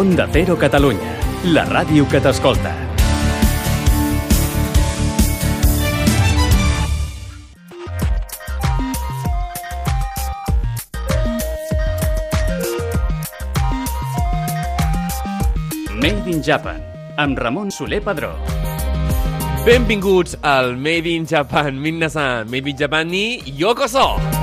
Onda Cero Catalunya, la ràdio que t'escolta. Made in Japan, amb Ramon Soler Padró. Benvinguts al Made in Japan, Minna-san, Made in Japan ni Yokoso!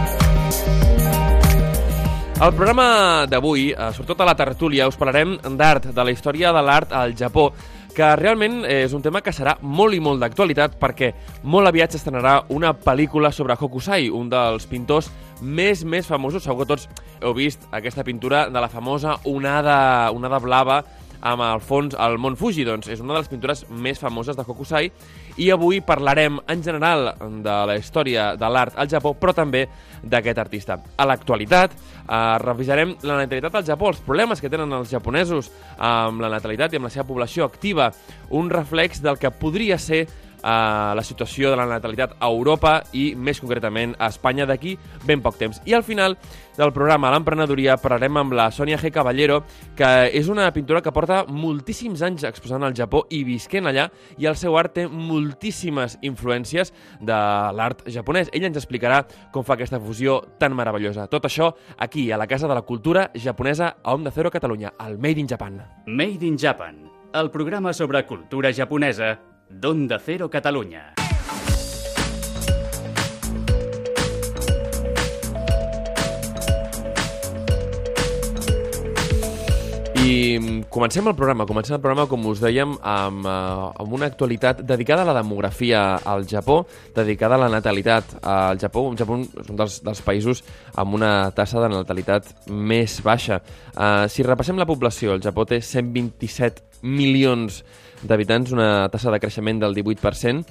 Al programa d'avui, eh, sobretot a la tertúlia, us parlarem d'art, de la història de l'art al Japó, que realment és un tema que serà molt i molt d'actualitat perquè molt aviat s'estrenarà una pel·lícula sobre Hokusai, un dels pintors més, més famosos. Segur que tots heu vist aquesta pintura de la famosa onada, onada blava amb el fons al Mont Fuji, doncs és una de les pintures més famoses de Hokusai i avui parlarem en general de la història de l'art al Japó, però també d'aquest artista. A l'actualitat eh, revisarem la natalitat al Japó, els problemes que tenen els japonesos amb la natalitat i amb la seva població activa, un reflex del que podria ser a la situació de la natalitat a Europa i més concretament a Espanya d'aquí ben poc temps. I al final del programa L'Emprenedoria parlarem amb la Sònia G. Caballero, que és una pintora que porta moltíssims anys exposant al Japó i visquent allà i el seu art té moltíssimes influències de l'art japonès. Ella ens explicarà com fa aquesta fusió tan meravellosa. Tot això aquí, a la Casa de la Cultura Japonesa a Onda Cero Catalunya, al Made in Japan. Made in Japan, el programa sobre cultura japonesa d'Onda Cero Catalunya. I mm, comencem el programa, comencem el programa, com us dèiem, amb, uh, amb una actualitat dedicada a la demografia al Japó, dedicada a la natalitat al Japó. El Japó és un dels, dels països amb una tassa de natalitat més baixa. Uh, si repassem la població, el Japó té 127 milions d'habitants, una tassa de creixement del 18%,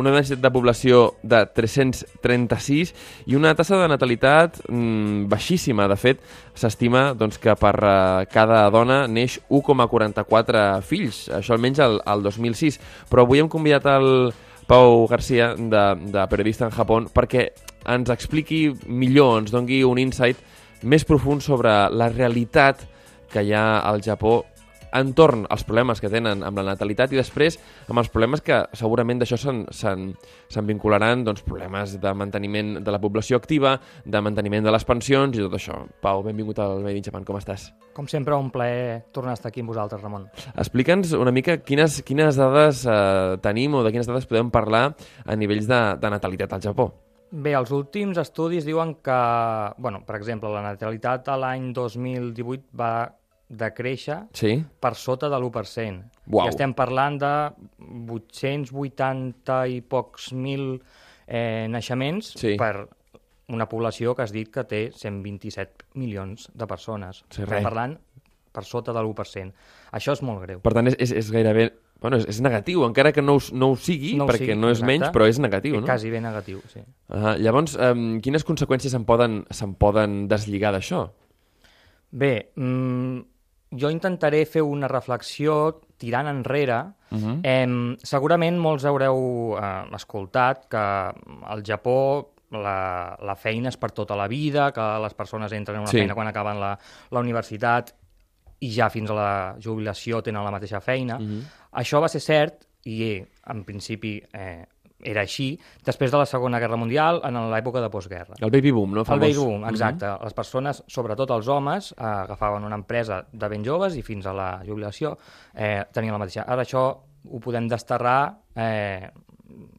una densitat de població de 336 i una tassa de natalitat mmm, baixíssima. De fet, s'estima doncs, que per uh, cada dona neix 1,44 fills, això almenys al, al 2006. Però avui hem convidat el Pau Garcia, de, de periodista en Japó, perquè ens expliqui millor, ens dongui un insight més profund sobre la realitat que hi ha al Japó entorn als problemes que tenen amb la natalitat i després amb els problemes que segurament d'això se'n vincularan doncs, problemes de manteniment de la població activa, de manteniment de les pensions i tot això. Pau, benvingut al Made in Japan, com estàs? Com sempre, un plaer tornar a estar aquí amb vosaltres, Ramon. Explica'ns una mica quines, quines dades eh, tenim o de quines dades podem parlar a nivells de, de natalitat al Japó. Bé, els últims estudis diuen que, bueno, per exemple, la natalitat a l'any 2018 va de créixer sí? per sota de l'1%. Uau. I estem parlant de 880 i pocs mil eh, naixements Sí. per una població que has dit que té 127 milions de persones. Sí, estem res. parlant per sota de l'1%. Això és molt greu. Per tant, és, és, és gairebé... Bueno, és, és negatiu, encara que no, ho- no ho sigui, No ho perquè sigui, no és exacte. menys, però és negatiu, no? Quasi ben negatiu, sí. Uh, llavors, um, quines conseqüències se'n poden, se'n poden deslligar d'això? Bé, mm, jo intentaré fer una reflexió tirant enrere. Uh -huh. Eh, segurament molts haureu eh, escoltat que al Japó la, la feina és per tota la vida, que les persones entren en una Sí. feina quan acaben la, la universitat i ja fins a la jubilació tenen la mateixa feina. Mhm. Això va ser cert i en principi eh, era així després de la Segona Guerra Mundial en l'època de postguerra. El baby boom, no? El Famós. baby boom, exacte. Les persones, sobretot els homes, eh, agafaven una empresa de ben joves i fins a la jubilació eh, tenien la mateixa. Ara això ho podem desterrar, eh,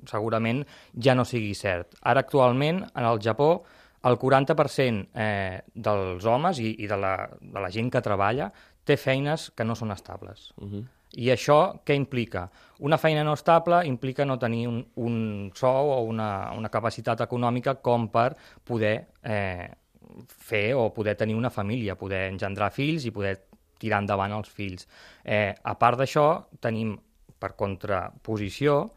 segurament ja no sigui cert. Ara actualment, en el Japó, el 40% eh, dels homes i, i de, la, de la gent que treballa té feines que no són estables. Uh -huh. I això què implica? Una feina no estable implica no tenir un, un sou o una, una capacitat econòmica com per poder eh, fer o poder tenir una família, poder engendrar fills i poder tirar endavant els fills. Eh, a part d'això, tenim per contraposició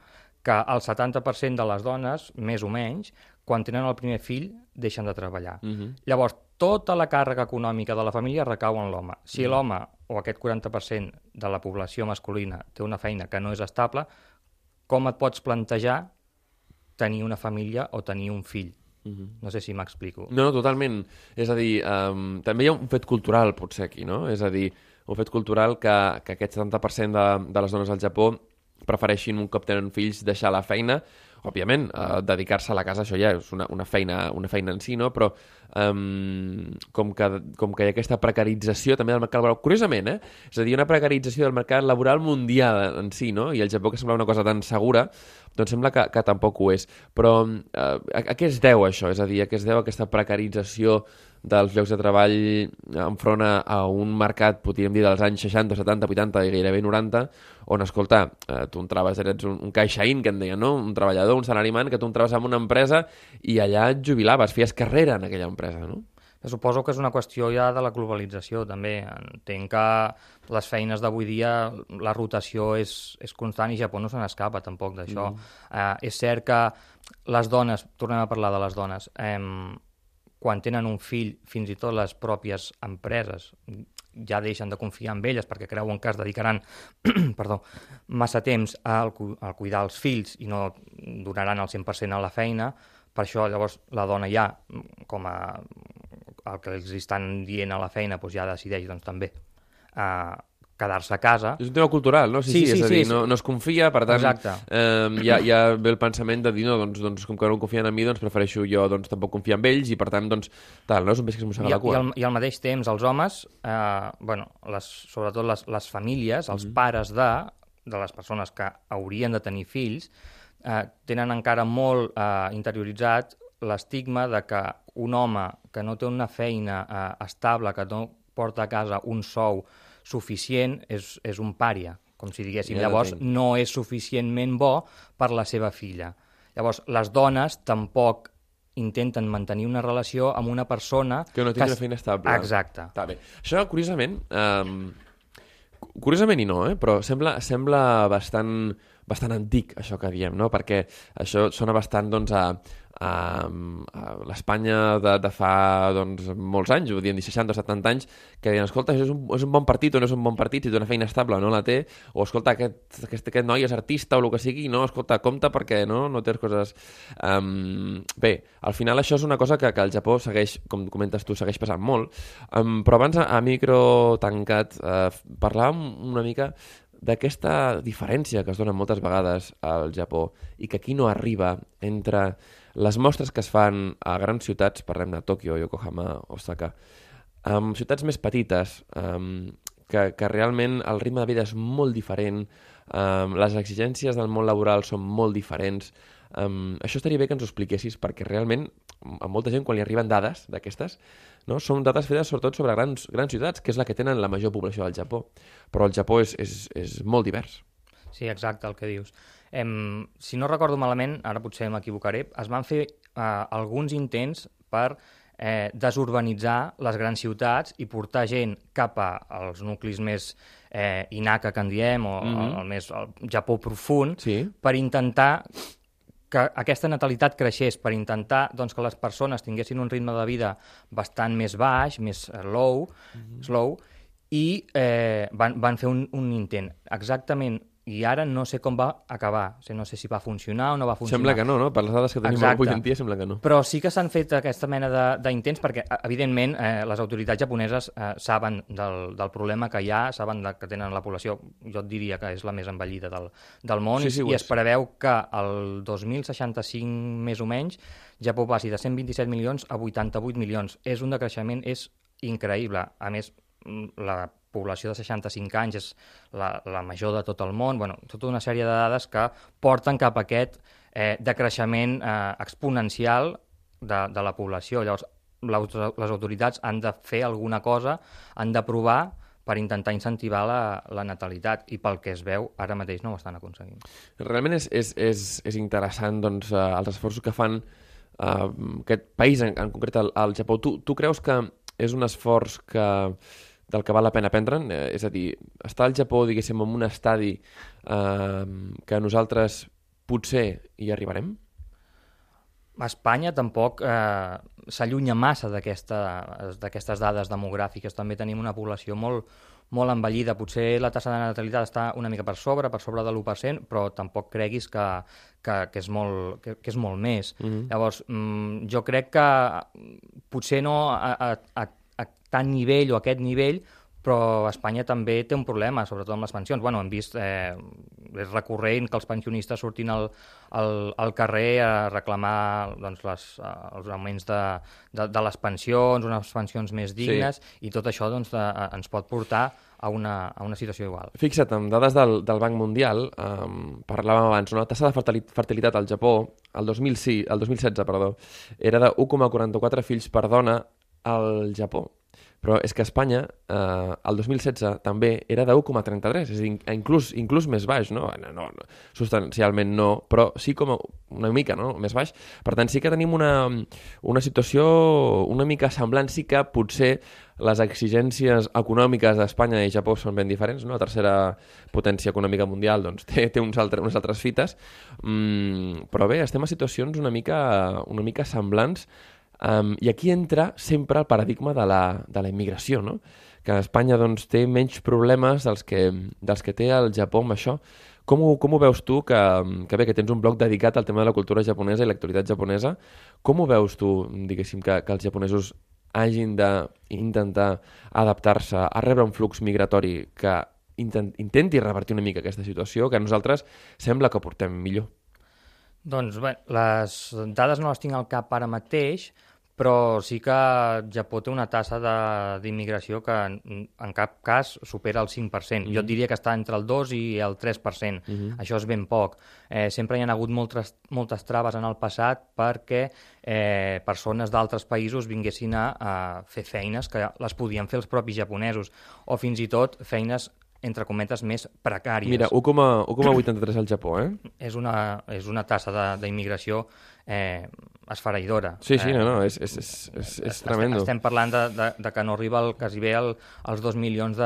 que el 70% de les dones, més o menys, quan tenen el primer fill, deixen de treballar. Uh -huh. Llavors, tota la càrrega econòmica de la família recau en l'home. Si l'home, o aquest 40% de la població masculina, té una feina que no és estable, com et pots plantejar tenir una família o tenir un fill? No sé si m'explico. No, no, totalment. És a dir, um, també hi ha un fet cultural, potser, aquí, no? És a dir, un fet cultural que, que aquest 70% de, de les dones al Japó prefereixin un cop tenen fills deixar la feina òbviament, eh, dedicar-se a la casa, això ja és una, una, feina, una feina en si, no? però um, com, que, com que hi ha aquesta precarització també del mercat laboral, curiosament, eh? és a dir, una precarització del mercat laboral mundial en si, no? i el Japó que sembla una cosa tan segura, doncs sembla que, que tampoc ho és. Però eh, a, a què es deu això? És a dir, a què es deu aquesta precarització dels llocs de treball enfront a, a un mercat, podríem dir, dels anys 60, 70, 80 i gairebé 90, on, escolta, eh, tu entraves, eres un, un caixaín, que en deien, no? Un treballador, un salariman, que tu entraves en una empresa i allà et jubilaves, feies carrera en aquella empresa, no? Suposo que és una qüestió ja de la globalització, també. Entenc que les feines d'avui dia, la rotació és, és constant i Japó no se n'escapa tampoc d'això. Mm. Eh, és cert que les dones, tornem a parlar de les dones, eh, quan tenen un fill, fins i tot les pròpies empreses ja deixen de confiar en elles perquè creuen que es dedicaran perdó, massa temps al, al cuidar els fills i no donaran el 100% a la feina, per això llavors la dona ja, com a el que els estan dient a la feina doncs ja decideix doncs, també uh, quedar-se a casa. És un tema cultural, no? Sí, sí, sí, sí és a dir, sí, no, no es confia, per tant, eh, hi, ha, hi ha ve el pensament de dir, no, doncs, doncs com que no confien en mi, doncs prefereixo jo doncs, tampoc confiar en ells i, per tant, doncs, tal, no? És un peix que es mossega la cua. I al, I al mateix temps, els homes, eh, bueno, les, sobretot les, les famílies, els mm -hmm. pares de, de les persones que haurien de tenir fills, eh, tenen encara molt eh, interioritzat l'estigma de que un home que no té una feina eh, estable, que no porta a casa un sou suficient, és, és un pària, com si diguéssim. Ja Llavors, no és suficientment bo per la seva filla. Llavors, les dones tampoc intenten mantenir una relació amb una persona... Que no tingui una feina estable. Exacte. Està bé. Això, curiosament, um, curiosament i no, eh? però sembla, sembla bastant, bastant antic, això que diem, no? perquè això sona bastant doncs, a, a, a l'Espanya de, de fa doncs, molts anys, ho diem 60 o 70 anys, que deien, escolta, això és un, és un bon partit o no és un bon partit, si té una feina estable o no la té, o escolta, aquest, aquest, aquest noi és artista o el que sigui, no, escolta, compta perquè no, no té coses... Um, bé, al final això és una cosa que, que el Japó segueix, com comentes tu, segueix passant molt, um, però abans a, a micro tancat uh, parlàvem una mica d'aquesta diferència que es dona moltes vegades al Japó i que aquí no arriba entre les mostres que es fan a grans ciutats, parlem de Tòquio, Yokohama, Osaka, amb ciutats més petites, um, que, que realment el ritme de vida és molt diferent, um, les exigències del món laboral són molt diferents. Um, això estaria bé que ens ho expliquessis, perquè realment a molta gent, quan li arriben dades d'aquestes, no? són dades fetes sobretot sobre grans, grans ciutats, que és la que tenen la major població del Japó. Però el Japó és, és, és molt divers. Sí, exacte, el que dius. Em, si no recordo malament, ara potser m'equivocaré, es van fer eh, alguns intents per eh, desurbanitzar les grans ciutats i portar gent cap als nuclis més eh, inaca, que en diem, o mm -hmm. el, el més el Japó profund, sí. per intentar que aquesta natalitat creixés, per intentar doncs, que les persones tinguessin un ritme de vida bastant més baix, més low, mm -hmm. slow, i eh, van, van fer un, un intent. Exactament i ara no sé com va acabar. O sigui, no sé si va funcionar o no va funcionar. Sembla que no, no? Per les dades que tenim Exacte. avui en dia sembla que no. Però sí que s'han fet aquesta mena d'intents perquè, eh, evidentment, eh, les autoritats japoneses eh, saben del, del problema que hi ha, saben de, que tenen la població, jo et diria que és la més envellida del, del món, sí, sí, i, i es preveu que el 2065, més o menys, Japó passi de 127 milions a 88 milions. És un decreixement, és increïble. A més, la població de 65 anys és la, la major de tot el món, bueno, tota una sèrie de dades que porten cap a aquest eh, decreixement eh, exponencial de, de la població. Llavors, les autoritats han de fer alguna cosa, han de provar per intentar incentivar la, la natalitat i pel que es veu ara mateix no ho estan aconseguint. Realment és, és, és, és interessant doncs, eh, els esforços que fan eh, aquest país, en, en concret el, el Japó. Tu, tu creus que és un esforç que del que val la pena prendre'n. Eh, és a dir, estar al Japó, diguéssim, en un estadi eh, que nosaltres potser hi arribarem? A Espanya tampoc eh, s'allunya massa d'aquestes dades demogràfiques. També tenim una població molt, molt envellida. Potser la tassa de natalitat està una mica per sobre, per sobre de l'1%, però tampoc creguis que, que, que, és, molt, que, que és molt més. Mm -hmm. Llavors, mm, jo crec que potser no a, a, a tant nivell o aquest nivell, però Espanya també té un problema, sobretot amb les pensions. Bueno, hem vist, eh, és recurrent que els pensionistes surtin al, al, al carrer a reclamar doncs, les, eh, els augments de, de, de les pensions, unes pensions més dignes, sí. i tot això doncs, de, ens pot portar a una, a una situació igual. Fixa't, amb dades del, del Banc Mundial, um, parlàvem abans, la tassa de fertilitat al Japó, el, 2006, el 2016, perdó, era de 1,44 fills per dona al Japó. Però és que Espanya, eh, el 2016 també era de 1,33, és a dir, inclús, inclús més baix, no? No, no, no? Substancialment no, però sí com una mica no? més baix. Per tant, sí que tenim una, una situació una mica semblant, sí que potser les exigències econòmiques d'Espanya i Japó són ben diferents, no? la tercera potència econòmica mundial doncs, té, té uns altres, unes altres fites, mm, però bé, estem a situacions una mica, una mica semblants Um, I aquí entra sempre el paradigma de la, de la immigració, no? que Espanya doncs, té menys problemes dels que, dels que té el Japó amb això. Com ho, com ho veus tu, que, que bé, que tens un bloc dedicat al tema de la cultura japonesa i l'actualitat japonesa, com ho veus tu, diguéssim, que, que els japonesos hagin d'intentar adaptar-se a rebre un flux migratori que intent, intenti revertir una mica aquesta situació, que nosaltres sembla que portem millor? Doncs bé, les dades no les tinc al cap ara mateix, però sí que Japó té una tassa d'immigració que en, en cap cas supera el 5%. Mm -hmm. Jo et diria que està entre el 2 i el 3%. Mm -hmm. Això és ben poc. Eh, sempre hi ha hagut moltes, moltes traves en el passat perquè eh, persones d'altres països vinguessin a, a fer feines que les podien fer els propis japonesos, o fins i tot feines entre cometes, més precàries. Mira, 1,83 al Japó, eh? És una, és una tassa d'immigració eh, esfereïdora. Sí, sí, eh, no, no, és, és, és, és, és tremendo. Estem parlant de, de, de que no arriba el, quasi bé el, als dos milions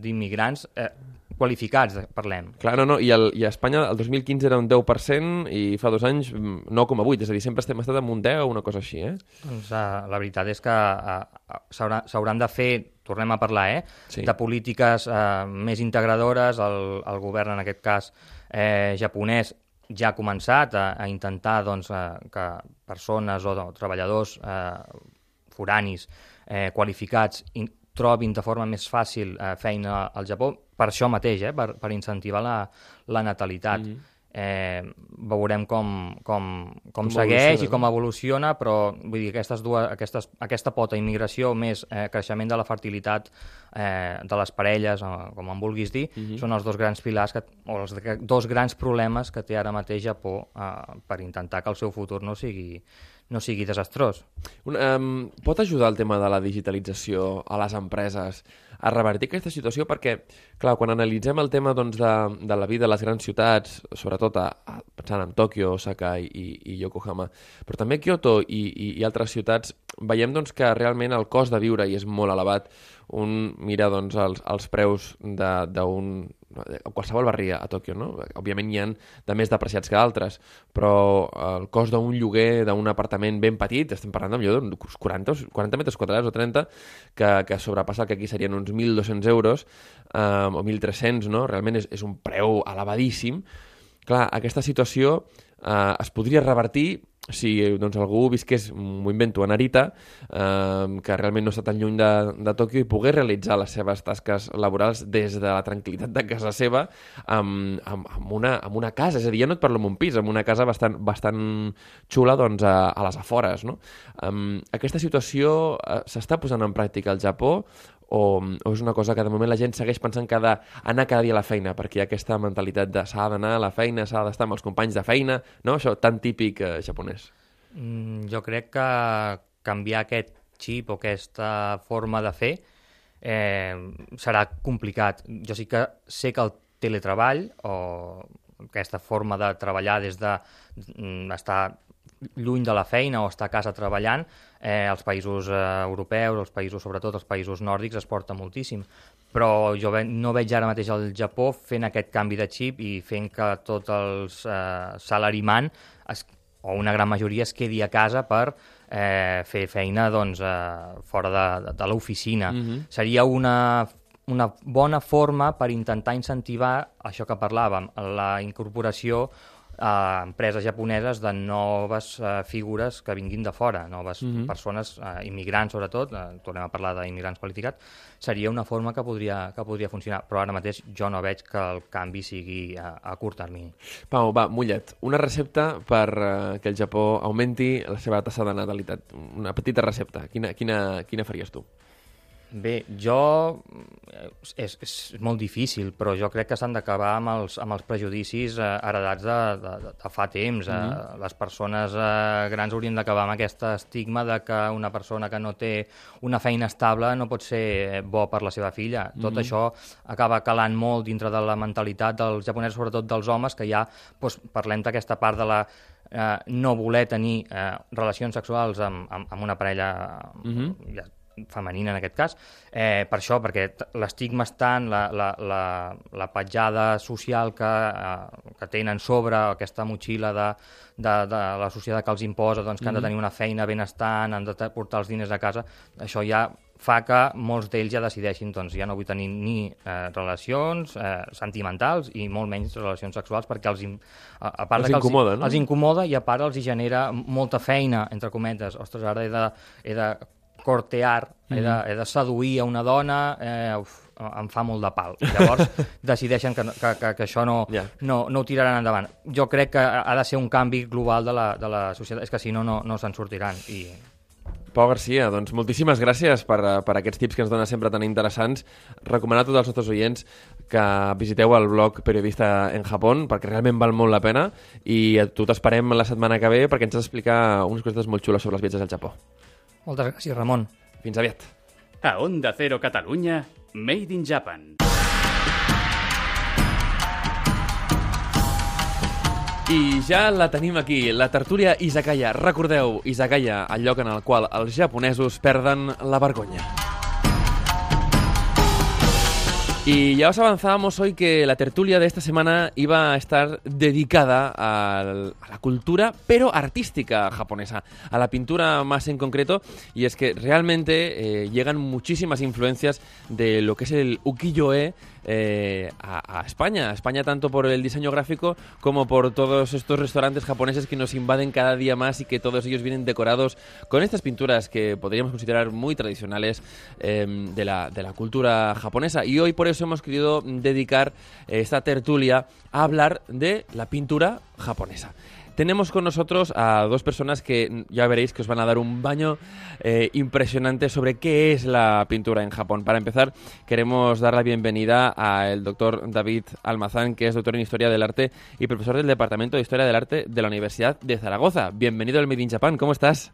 d'immigrants eh, qualificats, parlem. Clar, no, no, i, el, i a Espanya el 2015 era un 10% i fa dos anys 9,8, mm, és a dir, sempre estem estat en un 10 o una cosa així, eh? Doncs uh, la veritat és que uh, s'hauran de fer, tornem a parlar, eh, sí. de polítiques uh, més integradores, el, el govern en aquest cas eh, japonès ja ha començat a, a intentar doncs, uh, que persones o, o treballadors uh, foranis eh, qualificats in, trobin de forma més fàcil eh, feina al Japó, per això mateix, eh, per, per incentivar la, la natalitat. Mm -hmm. Eh, veurem com, com, com, com segueix i com evoluciona, però vull dir, aquestes dues, aquestes, aquesta pota immigració més eh, creixement de la fertilitat eh, de les parelles, eh, com en vulguis dir, mm -hmm. són els dos grans pilars que, o els dos grans problemes que té ara mateix Japó eh, per intentar que el seu futur no sigui no sigui desastrós. Un, um, pot ajudar el tema de la digitalització a les empreses a revertir aquesta situació? Perquè, clar, quan analitzem el tema doncs, de, de la vida a les grans ciutats, sobretot a, a, pensant en Tòquio, Osaka i, i Yokohama, però també Kyoto i, i, i altres ciutats, veiem doncs, que realment el cost de viure hi és molt elevat. Un mira doncs, els, els preus d'un a qualsevol barri a Tòquio, no? Òbviament hi ha de més depreciats que altres, però el cost d'un lloguer d'un apartament ben petit, estem parlant d'uns 40, 40 metres quadrats o 30, que, que sobrepassa el que aquí serien uns 1.200 euros eh, o 1.300, no? Realment és, és un preu elevadíssim. Clar, aquesta situació eh, es podria revertir si doncs, algú visqués, m'ho invento, a Narita, eh, que realment no està tan lluny de, de Tòquio i pogués realitzar les seves tasques laborals des de la tranquil·litat de casa seva amb, amb, amb, una, amb una casa, és a dir, ja no et parlo amb un pis, amb una casa bastant, bastant xula doncs, a, a les afores. No? Um, aquesta situació uh, s'està posant en pràctica al Japó o, o és una cosa que de moment la gent segueix pensant que ha d'anar cada dia a la feina, perquè hi ha aquesta mentalitat de s'ha d'anar a la feina, s'ha d'estar amb els companys de feina, no? Això tan típic eh, japonès. Mm, jo crec que canviar aquest xip o aquesta forma de fer eh, serà complicat. Jo sí que sé que el teletreball o aquesta forma de treballar des de mm, estar lluny de la feina o estar a casa treballant, eh, als països eh, europeus, als països, sobretot els països nòrdics, es porta moltíssim. Però jo ve, no veig ara mateix el Japó fent aquest canvi de xip i fent que tots els eh, salarimant, es, o una gran majoria, es quedi a casa per eh, fer feina doncs, eh, fora de, de, de l'oficina. Mm -hmm. Seria una una bona forma per intentar incentivar això que parlàvem, la incorporació a empreses japoneses de noves eh, figures que vinguin de fora, noves mm -hmm. persones, eh, immigrants sobretot, eh, tornem a parlar d'immigrants qualificats, seria una forma que podria, que podria funcionar, però ara mateix jo no veig que el canvi sigui a, a curt termini. Pau, va, mullet, una recepta per uh, que el Japó augmenti la seva tassa de natalitat. Una petita recepta. Quina, quina, quina faries tu? Bé, jo... És, és molt difícil, però jo crec que s'han d'acabar amb, els, amb els prejudicis eh, heredats de, de, de fa temps. Mm -hmm. eh, les persones eh, grans haurien d'acabar amb aquest estigma de que una persona que no té una feina estable no pot ser bo per la seva filla. Tot mm -hmm. això acaba calant molt dintre de la mentalitat dels japonesos, sobretot dels homes, que ja doncs, parlem d'aquesta part de la eh, no voler tenir eh, relacions sexuals amb, amb, amb una parella mm -hmm. ja, femenina en aquest cas, eh, per això, perquè l'estigma és tant, la, la, la, la petjada social que, eh, que tenen sobre aquesta motxilla de, de, de la societat que els imposa, doncs, que mm -hmm. han de mhm. tenir una feina benestant, han de portar els diners a casa, això ja fa que molts d'ells ja decideixin doncs ja no vull tenir ni eh, relacions eh, sentimentals i molt menys relacions sexuals perquè els, a, a part els que incomoda, els, no? els incomoda i a part els hi genera molta feina, entre cometes. Ostres, ara he de, he de cortear, he, de, mm-hmm. he de seduir a una dona, eh, uf, em fa molt de pal. Llavors decideixen que, que, que, que això no, yeah. no, no ho tiraran endavant. Jo crec que ha de ser un canvi global de la, de la societat, és que si no, no, no se'n sortiran. I... Pau Garcia, doncs moltíssimes gràcies per, per aquests tips que ens dona sempre tan interessants. Recomanar a tots els nostres oients que visiteu el blog Periodista en Japó, perquè realment val molt la pena, i a tu t'esperem la setmana que ve perquè ens has d'explicar unes coses molt xules sobre els viatges al Japó. Moltes gràcies, Ramon. Fins aviat. A Onda Cero Catalunya, Made in Japan. I ja la tenim aquí, la tertúlia Izakaya. Recordeu, Izakaya, el lloc en el qual els japonesos perden la vergonya. Y ya os avanzábamos hoy que la tertulia de esta semana iba a estar dedicada a la cultura, pero artística japonesa, a la pintura más en concreto, y es que realmente eh, llegan muchísimas influencias de lo que es el ukiyo-e, eh, a, España. A España tanto por el diseño gráfico como por todos estos restaurantes japoneses que nos invaden cada día más y que todos ellos vienen decorados con estas pinturas que podríamos considerar muy tradicionales em, de, la, de la cultura japonesa. Y hoy por eso hemos querido dedicar esta tertulia a hablar de la pintura japonesa. Tenemos con nosotros a dos personas que ya veréis que os van a dar un baño eh, impresionante sobre qué es la pintura en Japón. Para empezar, queremos dar la bienvenida al doctor David Almazán, que es doctor en Historia del Arte y profesor del Departamento de Historia del Arte de la Universidad de Zaragoza. Bienvenido al Made in Japan, ¿cómo estás?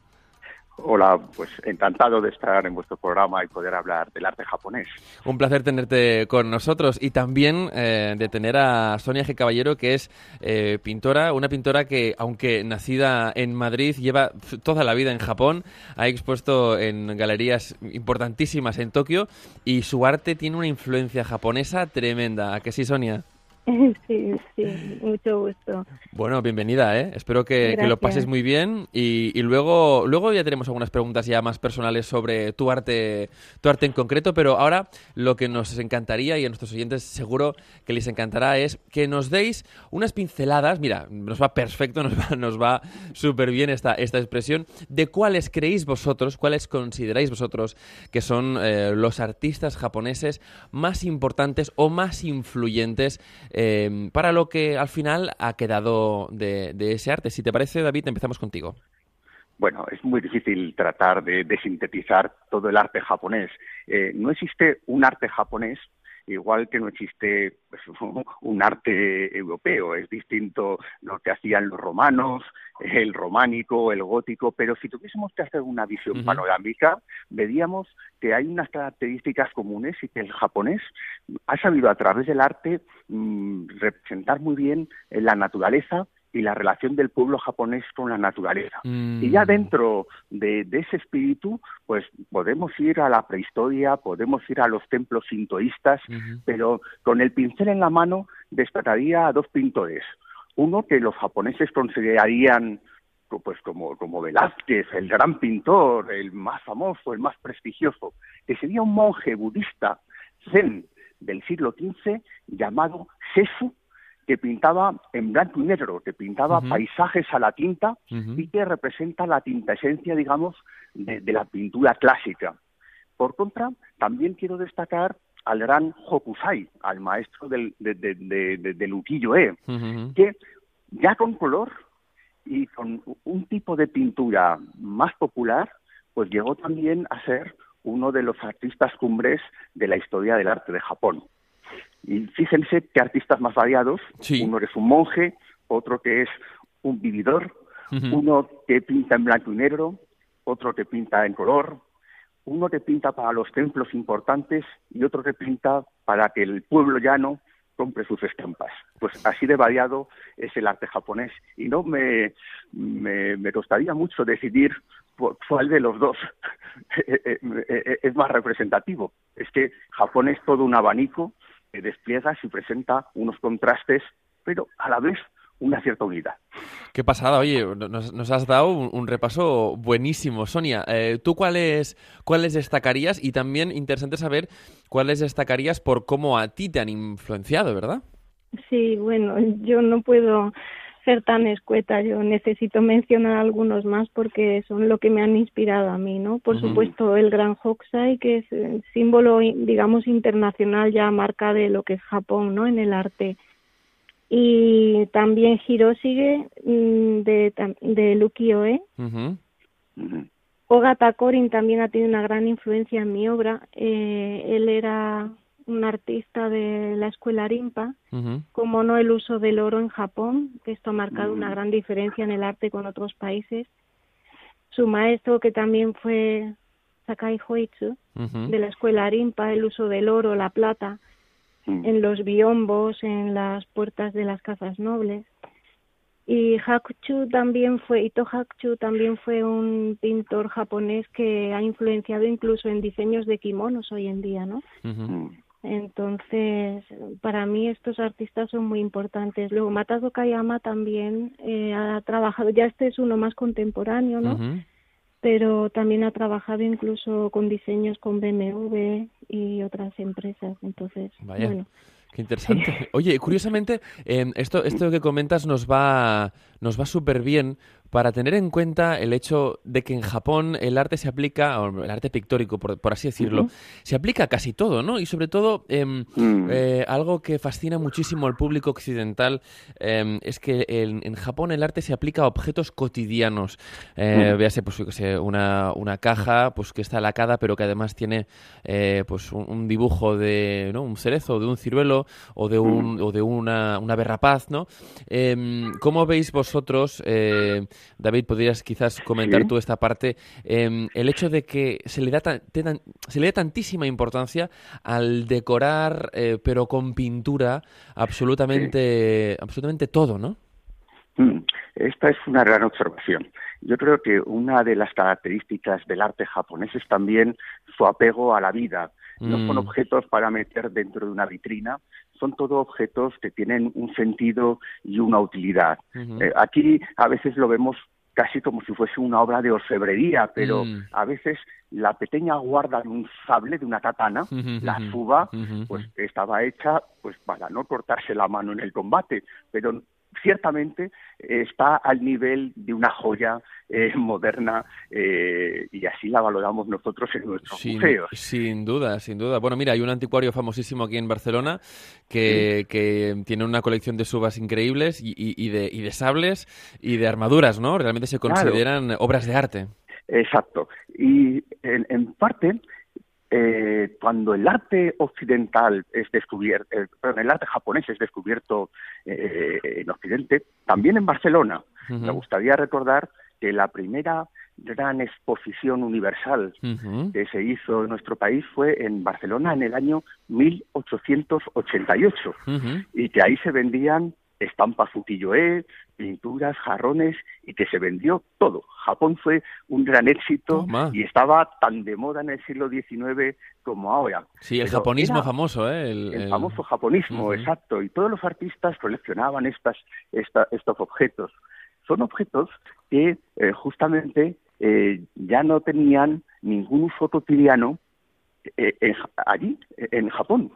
Hola, pues encantado de estar en vuestro programa y poder hablar del arte japonés. Un placer tenerte con nosotros y también eh, de tener a Sonia G. Caballero, que es eh, pintora, una pintora que, aunque nacida en Madrid, lleva toda la vida en Japón, ha expuesto en galerías importantísimas en Tokio y su arte tiene una influencia japonesa tremenda. ¿A que sí, Sonia? Sí, sí, mucho gusto. Bueno, bienvenida, ¿eh? Espero que, lo pases muy bien y, luego, luego ya tenemos algunas preguntas ya más personales sobre tu arte, tu arte en concreto, pero ahora lo que nos encantaría y a nuestros oyentes seguro que les encantará es que nos deis unas pinceladas, mira, nos va perfecto, nos va, nos va súper bien esta, esta expresión, de cuáles creéis vosotros, cuáles consideráis vosotros que son eh, los artistas japoneses más importantes o más influyentes eh, para lo que al final ha quedado de, ese arte. Si te parece, David, empezamos contigo. Bueno, es muy difícil tratar de, sintetizar todo el arte japonés. Eh, no existe un arte japonés igual que no existe pues, un arte europeo, es distinto lo que hacían los romanos, el románico, el gótico, pero si tuviésemos que hacer una visión panorámica, veríamos que hay unas características comunes y que el japonés ha sabido a través del arte mm, representar muy bien la naturaleza y la relación del pueblo japonés con la naturaleza. Y ya mm. dentro de, ese espíritu, pues podemos ir a la prehistoria, podemos ir a los templos sintoístas, pero con el pincel en la mano destacaría a dos pintores. Uno que los japoneses considerarían pues como, como Velázquez, el gran pintor, el más famoso, el más prestigioso, que sería un monje budista zen del siglo XV llamado Sesu que pintaba en blanco y negro, que pintaba paisajes a la tinta y que representa la tinta esencia, digamos, de, de la pintura clásica. Por contra, también quiero destacar al gran Hokusai, al maestro del, de, de, de, ukiyo-e, Ujú. que ya con color y con un tipo de pintura más popular, pues llegó también a ser uno de los artistas cumbres de la historia del arte de Japón. Y fíjense qué artistas más variados. Sí. Uno es un monje, otro que es un vividor, uno que pinta en blanco y negro, otro que pinta en color, uno que pinta para los templos importantes y otro que pinta para que el pueblo llano compre sus estampas. Pues así de variado es el arte japonés y no me, me, me costaría mucho decidir cu- cuál de los dos es más representativo. Es que Japón es todo un abanico que despliegas y presenta unos contrastes, pero a la vez una cierta unidad. Qué pasada, oye, nos, nos has dado un, un repaso buenísimo. Sonia, eh, ¿tú cuáles, cuáles destacarías? Y también interesante saber cuáles destacarías por cómo a ti te han influenciado, ¿verdad? Sí, bueno, yo no puedo ser tan escueta, yo necesito mencionar algunos más porque son lo que me han inspirado a mí, ¿no? Por supuesto, el Gran Hokusai, que es el símbolo, digamos, internacional ya marca de lo que es Japón, ¿no? En el arte. Y también Hiroshige mm, de, de. Ujú. Ujú. Ogata Korin también ha tenido una gran influencia en mi obra. Eh, él era un artista de la escuela Rimpa, como no el uso del oro en Japón, que esto ha marcado Mm. una gran diferencia en el arte con otros países. Su maestro, que también fue Sakai Hoitsu, de la escuela Rimpa, el uso del oro, la plata, Mm. en los biombos, en las puertas de las casas nobles. Y Hakuchu también fue, Ito Hakuchu también fue un pintor japonés que ha influenciado incluso en diseños de kimonos hoy en día, ¿no? Mm. Entonces, para mí estos artistas son muy importantes. Luego, Matazo Kayama también eh, ha trabajado, ya este es uno más contemporáneo, ¿no? Pero también ha trabajado incluso con diseños con BMW y otras empresas. Entonces, Vaya. bueno, Qué interesante. Oye, curiosamente, eh, esto, esto que comentas nos va, nos va súper bien para tener en cuenta el hecho de que en Japón el arte se aplica, o el arte pictórico, por, por así decirlo, se aplica a casi todo, ¿no? Y sobre todo, em, Mm. eh, algo que fascina muchísimo al público occidental em, es que en, en Japón el arte se aplica a objetos cotidianos. Eh, Mm. Véase, pues, yo qué sé, una, una caja pues, que está lacada, pero que además tiene eh, pues, un, un dibujo de ¿no? un cerezo, de un ciruelo o de, un, o de una, una berrapaz, ¿no? Em, ¿Cómo veis vosotros, eh, David, podrías quizás comentar Sí. tú esta parte, em, el hecho de que se le da, tan- se le da tantísima importancia al decorar, eh, pero con pintura, absolutamente, absolutamente todo, ¿no? Mm, Esta es una gran observación. Yo creo que una de las características del arte japonés es también su apego a la vida. No son Mm. objetos para meter dentro de una vitrina, son todo objetos que tienen un sentido y una utilidad. Eh, aquí a veces lo vemos casi como si fuese una obra de orfebrería, pero Mm. a veces la pequeña guarda de un sable, de una katana, la suba, pues estaba hecha pues para no cortarse la mano en el combate, pero ciertamente está al nivel de una joya eh, moderna eh, y así la valoramos nosotros en nuestros Sin, museos. sin duda, sin duda. Bueno, mira, hay un anticuario famosísimo aquí en Barcelona que, que tiene una colección de subas increíbles y, y- y de, y de sables y de armaduras, ¿no? Realmente se Claro. consideran obras de arte. Exacto. Y en, en parte, eh, cuando el arte occidental es descubierto, eh, perdón, el arte japonés es descubierto eh, en Occidente, también en Barcelona. Me gustaría recordar que la primera gran exposición universal que se hizo en nuestro país fue en Barcelona en el año 1888 Ujú. y que ahí se vendían estampas ukiyo-e, pinturas, jarrones y que se vendió todo. Japón fue un gran éxito y estaba tan de moda en el siglo XIX como ahora. Sí, el Pero japonismo famoso, ¿eh? El, famoso japonismo, exacto. Y todos los artistas coleccionaban estas, esta- estos objetos. Son objetos que eh, justamente eh, ya no tenían ningún uso cotidiano eh, allí, en Japón.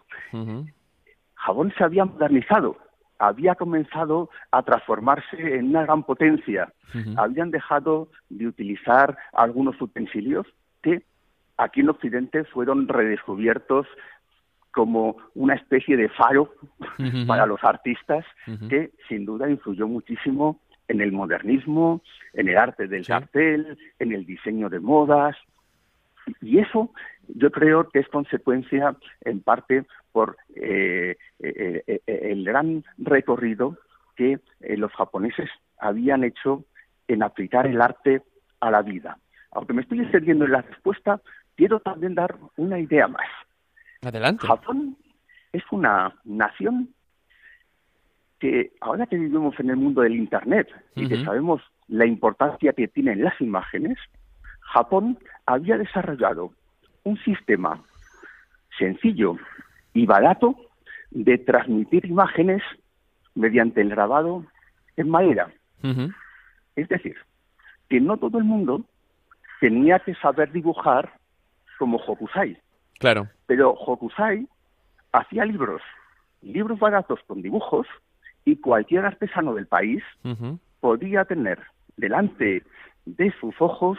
Japón se había modernizado había comenzado a transformarse en una gran potencia. Habían dejado de utilizar algunos utensilios que aquí en Occidente fueron redescubiertos como una especie de faro para los artistas que sin duda influyó muchísimo en el modernismo, en el arte del cartel, en el diseño de modas. Y eso yo creo que es consecuencia en parte por eh, eh, eh, el gran recorrido que los japoneses habían hecho en aplicar el arte a la vida. Aunque me estoy excediendo en la respuesta, quiero también dar una idea más. Adelante. Japón es una nación que ahora que vivimos en el mundo del Internet y que sabemos la importancia que tienen las imágenes, Japón había desarrollado un sistema sencillo y barato de transmitir imágenes mediante el grabado en madera. Es decir, que no todo el mundo tenía que saber dibujar como Hokusai. Claro. Pero Hokusai hacía libros, libros baratos con dibujos, y cualquier artesano del país podía tener delante de sus ojos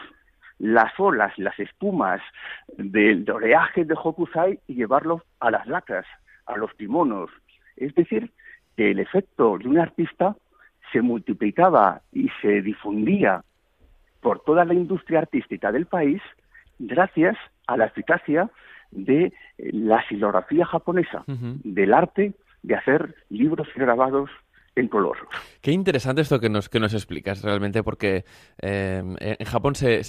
las olas, las espumas del oleaje de Hokusai y llevarlos a las lacas, a los kimonos. Es decir, que el efecto de un artista se multiplicaba y se difundía por toda la industria artística del país gracias a la eficacia de la silografía japonesa, del arte de hacer libros grabados en. Qué interesante esto que nos, que nos explicas realmente, porque eh, en Japón se,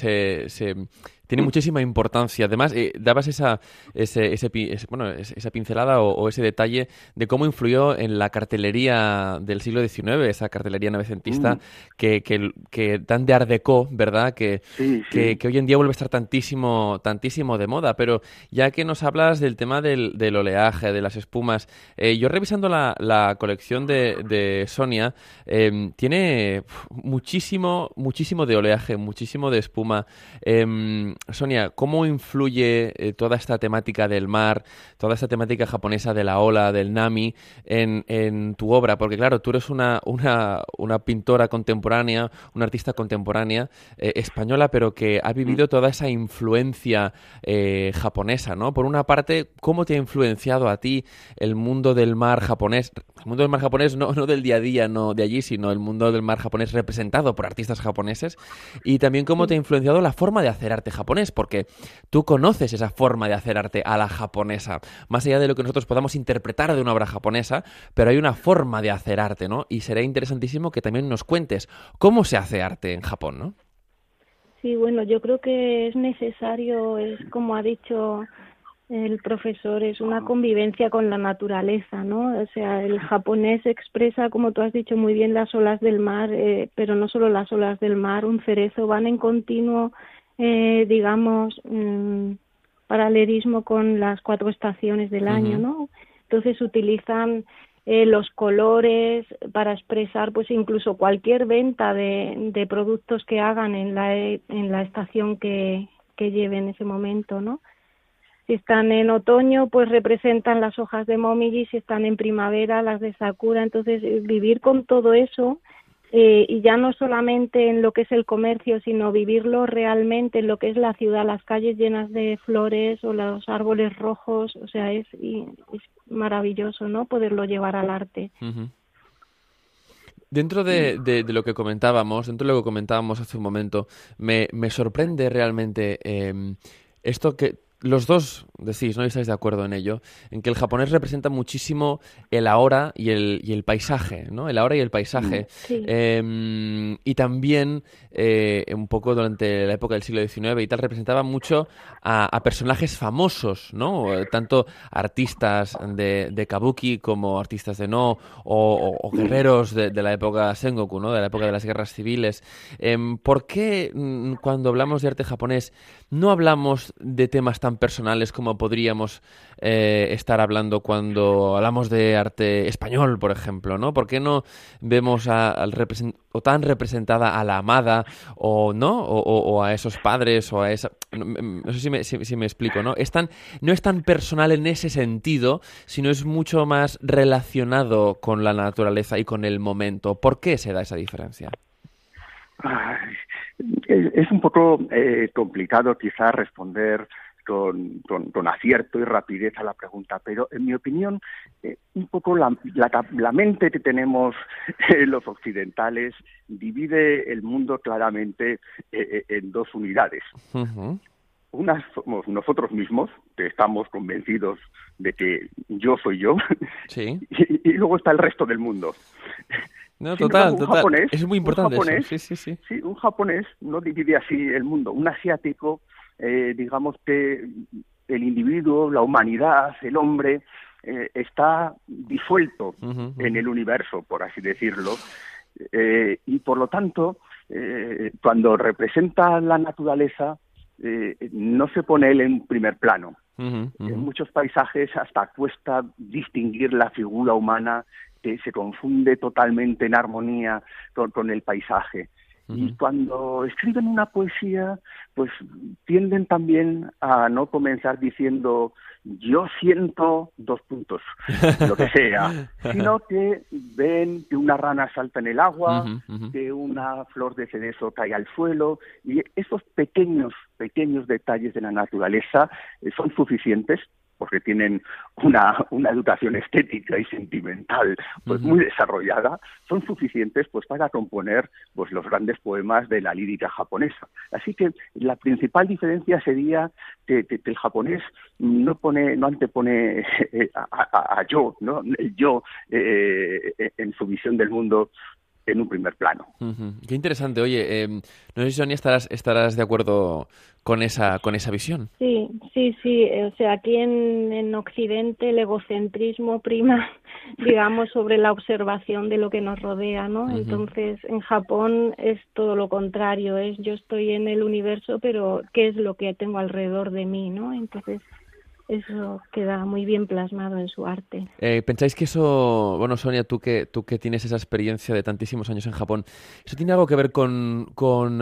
tiene muchísima importancia. Además, eh, dabas esa, ese, ese, bueno, esa pincelada o, ese detalle de cómo influyó en la cartelería del siglo XIX, esa cartelería novecentista mm. que, que, que, tan de art ¿verdad? Que, que, hoy en día vuelve a estar tantísimo, tantísimo de moda. Pero ya que nos hablas del tema del, del oleaje, de las espumas, eh, yo revisando la, la colección de, de Sonia, em, tiene muchísimo, muchísimo de oleaje, muchísimo de espuma. Em, Sonia, ¿cómo influye eh, toda esta temática del mar, toda esta temática japonesa de la ola, del nami, en, tu obra? Porque claro, tú eres una, una, una pintora contemporánea, una artista contemporánea eh, española, pero que ha vivido toda esa influencia eh, japonesa, ¿no? Por una parte, ¿cómo te ha influenciado a ti el mundo del mar japonés? El mundo del mar japonés no, no del día a día, no de allí, sino el mundo del mar japonés representado por artistas japoneses. Y también cómo te ha influenciado la forma de hacer arte japonés porque tú conoces esa forma de hacer arte a la japonesa, más allá de lo que nosotros podamos interpretar de una obra japonesa, pero hay una forma de hacer arte, ¿no? Y sería interesantísimo que también nos cuentes cómo se hace arte en Japón, ¿no? Sí, bueno, yo creo que es necesario, es como ha dicho el profesor, es una convivencia con la naturaleza, ¿no? O sea, el japonés expresa, como tú has dicho muy bien, las olas del mar, eh, pero no solo las olas del mar, un cerezo, van en continuo eh, digamos, mm, paralelismo con las cuatro estaciones del año, ¿no? Entonces utilizan eh, los colores para expresar, pues incluso cualquier venta de, de productos que hagan en la, en la estación que, que lleve en ese momento, ¿no? Si están en otoño, pues representan las hojas de momiji, si están en primavera, las de sakura. Entonces, vivir con todo eso eh, y ya no solamente en lo que es el comercio, sino vivirlo realmente en lo que es la ciudad, las calles llenas de flores o los árboles rojos, o sea, es, es maravilloso, ¿no? Poderlo llevar al arte. Dentro de, de, lo que comentábamos, dentro de lo que comentábamos hace un momento, me, me sorprende realmente eh, esto que los dos decís, ¿no? estáis de acuerdo en ello, en que el japonés representa muchísimo el ahora y el, y el paisaje, ¿no? El ahora y el paisaje. Mm, em, y también, eh, un poco durante la época del siglo XIX y tal, representaba mucho a, personajes famosos, ¿no? Tanto artistas de, de, kabuki como artistas de no, o, guerreros de, la época Sengoku, ¿no? De la época de las guerras civiles. Em, ¿Por qué mm, cuando hablamos de arte japonés no hablamos de temas tan personales como podríamos eh, estar hablando cuando hablamos de arte español, por ejemplo, ¿no? ¿Por qué no vemos a, tan representada a la amada o no o, a esos padres o a esa no, sé si me, si, me, explico no es tan no es tan personal en ese sentido sino es mucho más relacionado con la naturaleza y con el momento ¿por qué se da esa diferencia? es un poco eh, complicado quizás responder con, con, acierto y rapidez a la pregunta, pero en mi opinión, eh, un poco la, la, mente que tenemos eh, los occidentales divide el mundo claramente en dos unidades. Una somos nosotros mismos, que estamos convencidos de que yo soy yo, y, luego está el resto del mundo. No, total, total. es muy importante Sí, sí, sí. sí, un japonés no divide así el mundo. Un asiático, eh, digamos que el individuo, la humanidad, el hombre, eh, está disuelto en el universo, por así decirlo. Eh, y por lo tanto, cuando representa la naturaleza, no se pone él en primer plano. En muchos paisajes hasta cuesta distinguir la figura humana que se confunde totalmente en armonía con, el paisaje. Y cuando escriben una poesía, pues tienden también a no comenzar diciendo yo siento dos puntos, lo que sea, sino que ven que una rana salta en el agua, que una flor de cerezo cae al suelo, y esos pequeños, pequeños detalles de la naturaleza eh, son suficientes porque tienen una, una educación estética y sentimental pues muy desarrollada, son suficientes pues para componer pues los grandes poemas de la lírica japonesa. Así que la principal diferencia sería que, el japonés no pone, no antepone eh, a, yo, ¿no? el yo eh, eh, en su visión del mundo en un primer plano. Qué interesante. Oye, eh, no sé si Sonia estarás, estarás de acuerdo con esa, con esa visión. Sí, sí, sí. O sea, aquí en, en Occidente el egocentrismo prima, digamos, sobre la observación de lo que nos rodea, ¿no? Entonces, en Japón es todo lo contrario. Es yo estoy en el universo, pero ¿qué es lo que tengo alrededor de mí, no? Entonces, eso queda muy bien plasmado en su arte. Eh, ¿Pensáis que eso, bueno, Sonia, tú que, tú que tienes esa experiencia de tantísimos años en Japón, eso tiene algo que ver con, con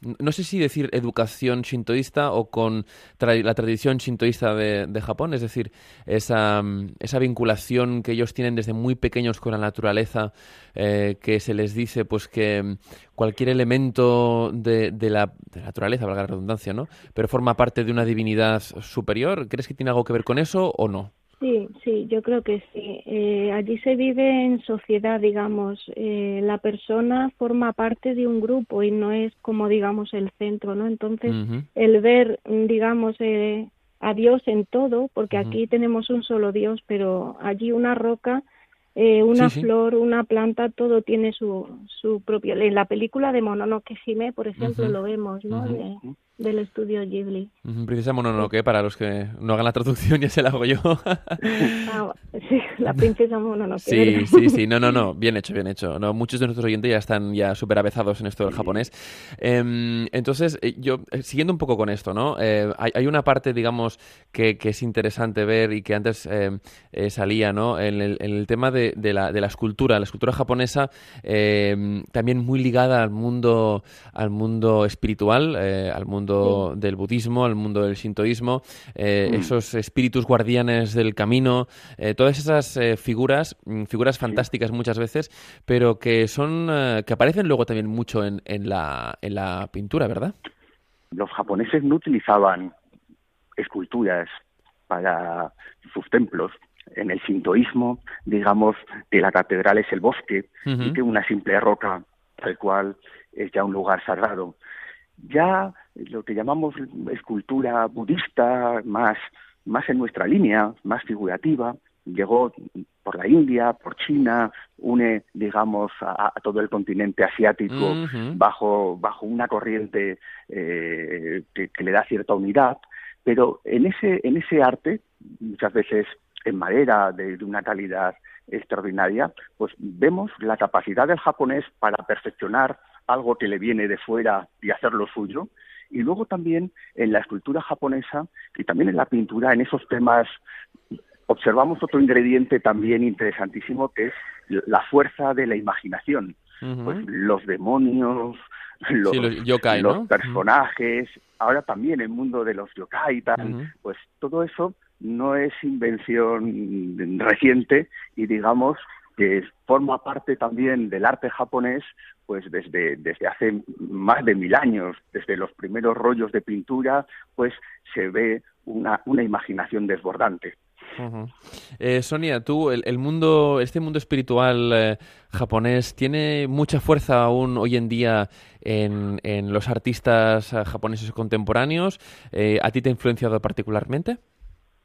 no sé si decir educación shintoísta o con la tradición shintoísta de, Japón, es decir, esa, esa, vinculación que ellos tienen desde muy pequeños con la naturaleza, eh, que se les dice pues que cualquier elemento de, de, la, naturaleza, valga la redundancia, ¿no? Pero forma parte de una divinidad superior. ¿Crees que tiene algo que ver con eso o no? Sí, sí, yo creo que sí. Eh, allí se vive en sociedad, digamos. Eh, la persona forma parte de un grupo y no es como, digamos, el centro, ¿no? Entonces, el ver, digamos, eh, a Dios en todo, porque aquí tenemos un solo Dios, pero allí una roca, eh, una flor, una planta, todo tiene su, su propio. En la película de Mononoke Hime, por ejemplo, lo vemos, ¿no? Del estudio Ghibli. Princesa Mononoke, para los que no hagan la traducción, ya se la hago yo. Ah, sí, la princesa Mononoke. Sí, sí, sí, no, no, no, bien hecho, bien hecho. No, muchos de nuestros oyentes ya están ya súper avezados en esto del japonés. Em, entonces, eh, yo, eh, siguiendo un poco con esto, ¿no? Eh, hay, una parte, digamos, que, es interesante ver y que antes em, salía, ¿no? En el, tema de, la, de la escultura, la escultura japonesa, em, también muy ligada al mundo, al mundo espiritual, al mundo del budismo, al mundo del sintoísmo, eh, mm. esos espíritus guardianes del camino, eh, todas esas eh, figuras, mm, figuras fantásticas muchas veces, pero que son que aparecen luego también mucho en, en, la, en la pintura, ¿verdad? Los japoneses no utilizaban esculturas para sus templos, en el sintoísmo, digamos, que la catedral es el bosque y que una simple roca, tal cual, es ya un lugar sagrado. Ya lo que llamamos escultura budista, más, más en nuestra línea, más figurativa, llegó por la India, por China, une, digamos, a, todo el continente asiático bajo, bajo una corriente eh, que, le da cierta unidad, pero en ese, en ese arte, muchas veces en madera de, de una calidad extraordinaria, pues vemos la capacidad del japonés para perfeccionar algo que le viene de fuera y hacerlo suyo, Y luego también en la escultura japonesa y también en la pintura, en esos temas, observamos otro ingrediente también interesantísimo que es la fuerza de la imaginación. pues los demonios, los, los, personajes, ahora también el mundo de los yokai pues todo eso no es invención reciente y digamos que forma parte también del arte japonés pues desde, desde hace más de mil años, desde los primeros rollos de pintura, pues se ve una, una imaginación desbordante. Eh, Sonia, tú, el, mundo, este mundo espiritual eh, japonés, ¿tiene mucha fuerza aún hoy en día en, en los artistas eh, japoneses contemporáneos? ¿A ti te ha influenciado particularmente?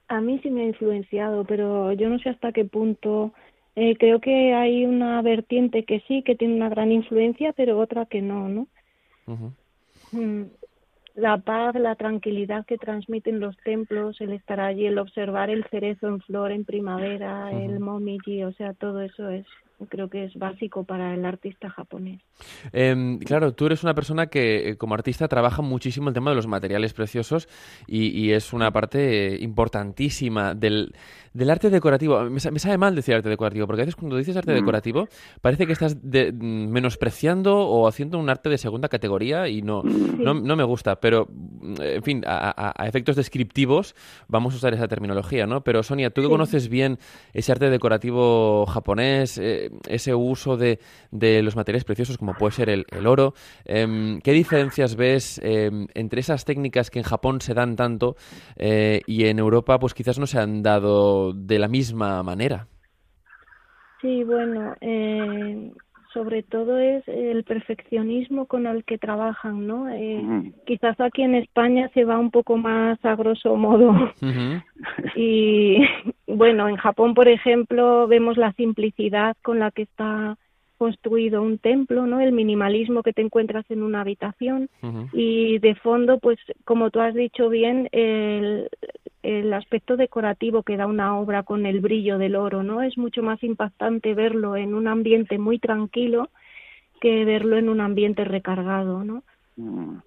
A mí sí me ha influenciado, pero yo no sé hasta qué punto. Creo que hay una vertiente que sí, que tiene una gran influencia, pero otra que no, ¿no? la paz, la tranquilidad que transmiten los templos, el estar allí, el observar el cerezo en flor en primavera, el momiji, o sea, todo eso es creo que es básico para el artista japonés. Em, claro, tú eres una persona que eh, como artista trabaja muchísimo el tema de los materiales preciosos y, es una parte importantísima del, arte decorativo. Me, sabe mal decir arte decorativo, porque a veces cuando dices arte mm. decorativo parece que estás mm, menospreciando o haciendo un arte de segunda categoría y no, no, me gusta. Pero, mm, en fin, a, efectos descriptivos vamos a usar esa terminología, ¿no? Pero Sonia, tú que conoces bien ese arte decorativo japonés, eh, ese uso de, de, los materiales preciosos como puede ser el, oro. Em, ¿Qué diferencias ves em, entre esas técnicas que en Japón se dan tanto eh, y en Europa pues quizás no se han dado de la misma manera? Sí, bueno, eh, sobre todo es el perfeccionismo con el que trabajan, ¿no? Eh, quizás aquí en España se va un poco más a grosso modo. Y bueno, en Japón, por ejemplo, vemos la simplicidad con la que está construido un templo, ¿no? El minimalismo que te encuentras en una habitación y de fondo, pues como tú has dicho bien, el, el aspecto decorativo que da una obra con el brillo del oro, ¿no? Es mucho más impactante verlo en un ambiente muy tranquilo que verlo en un ambiente recargado, ¿no? Mm.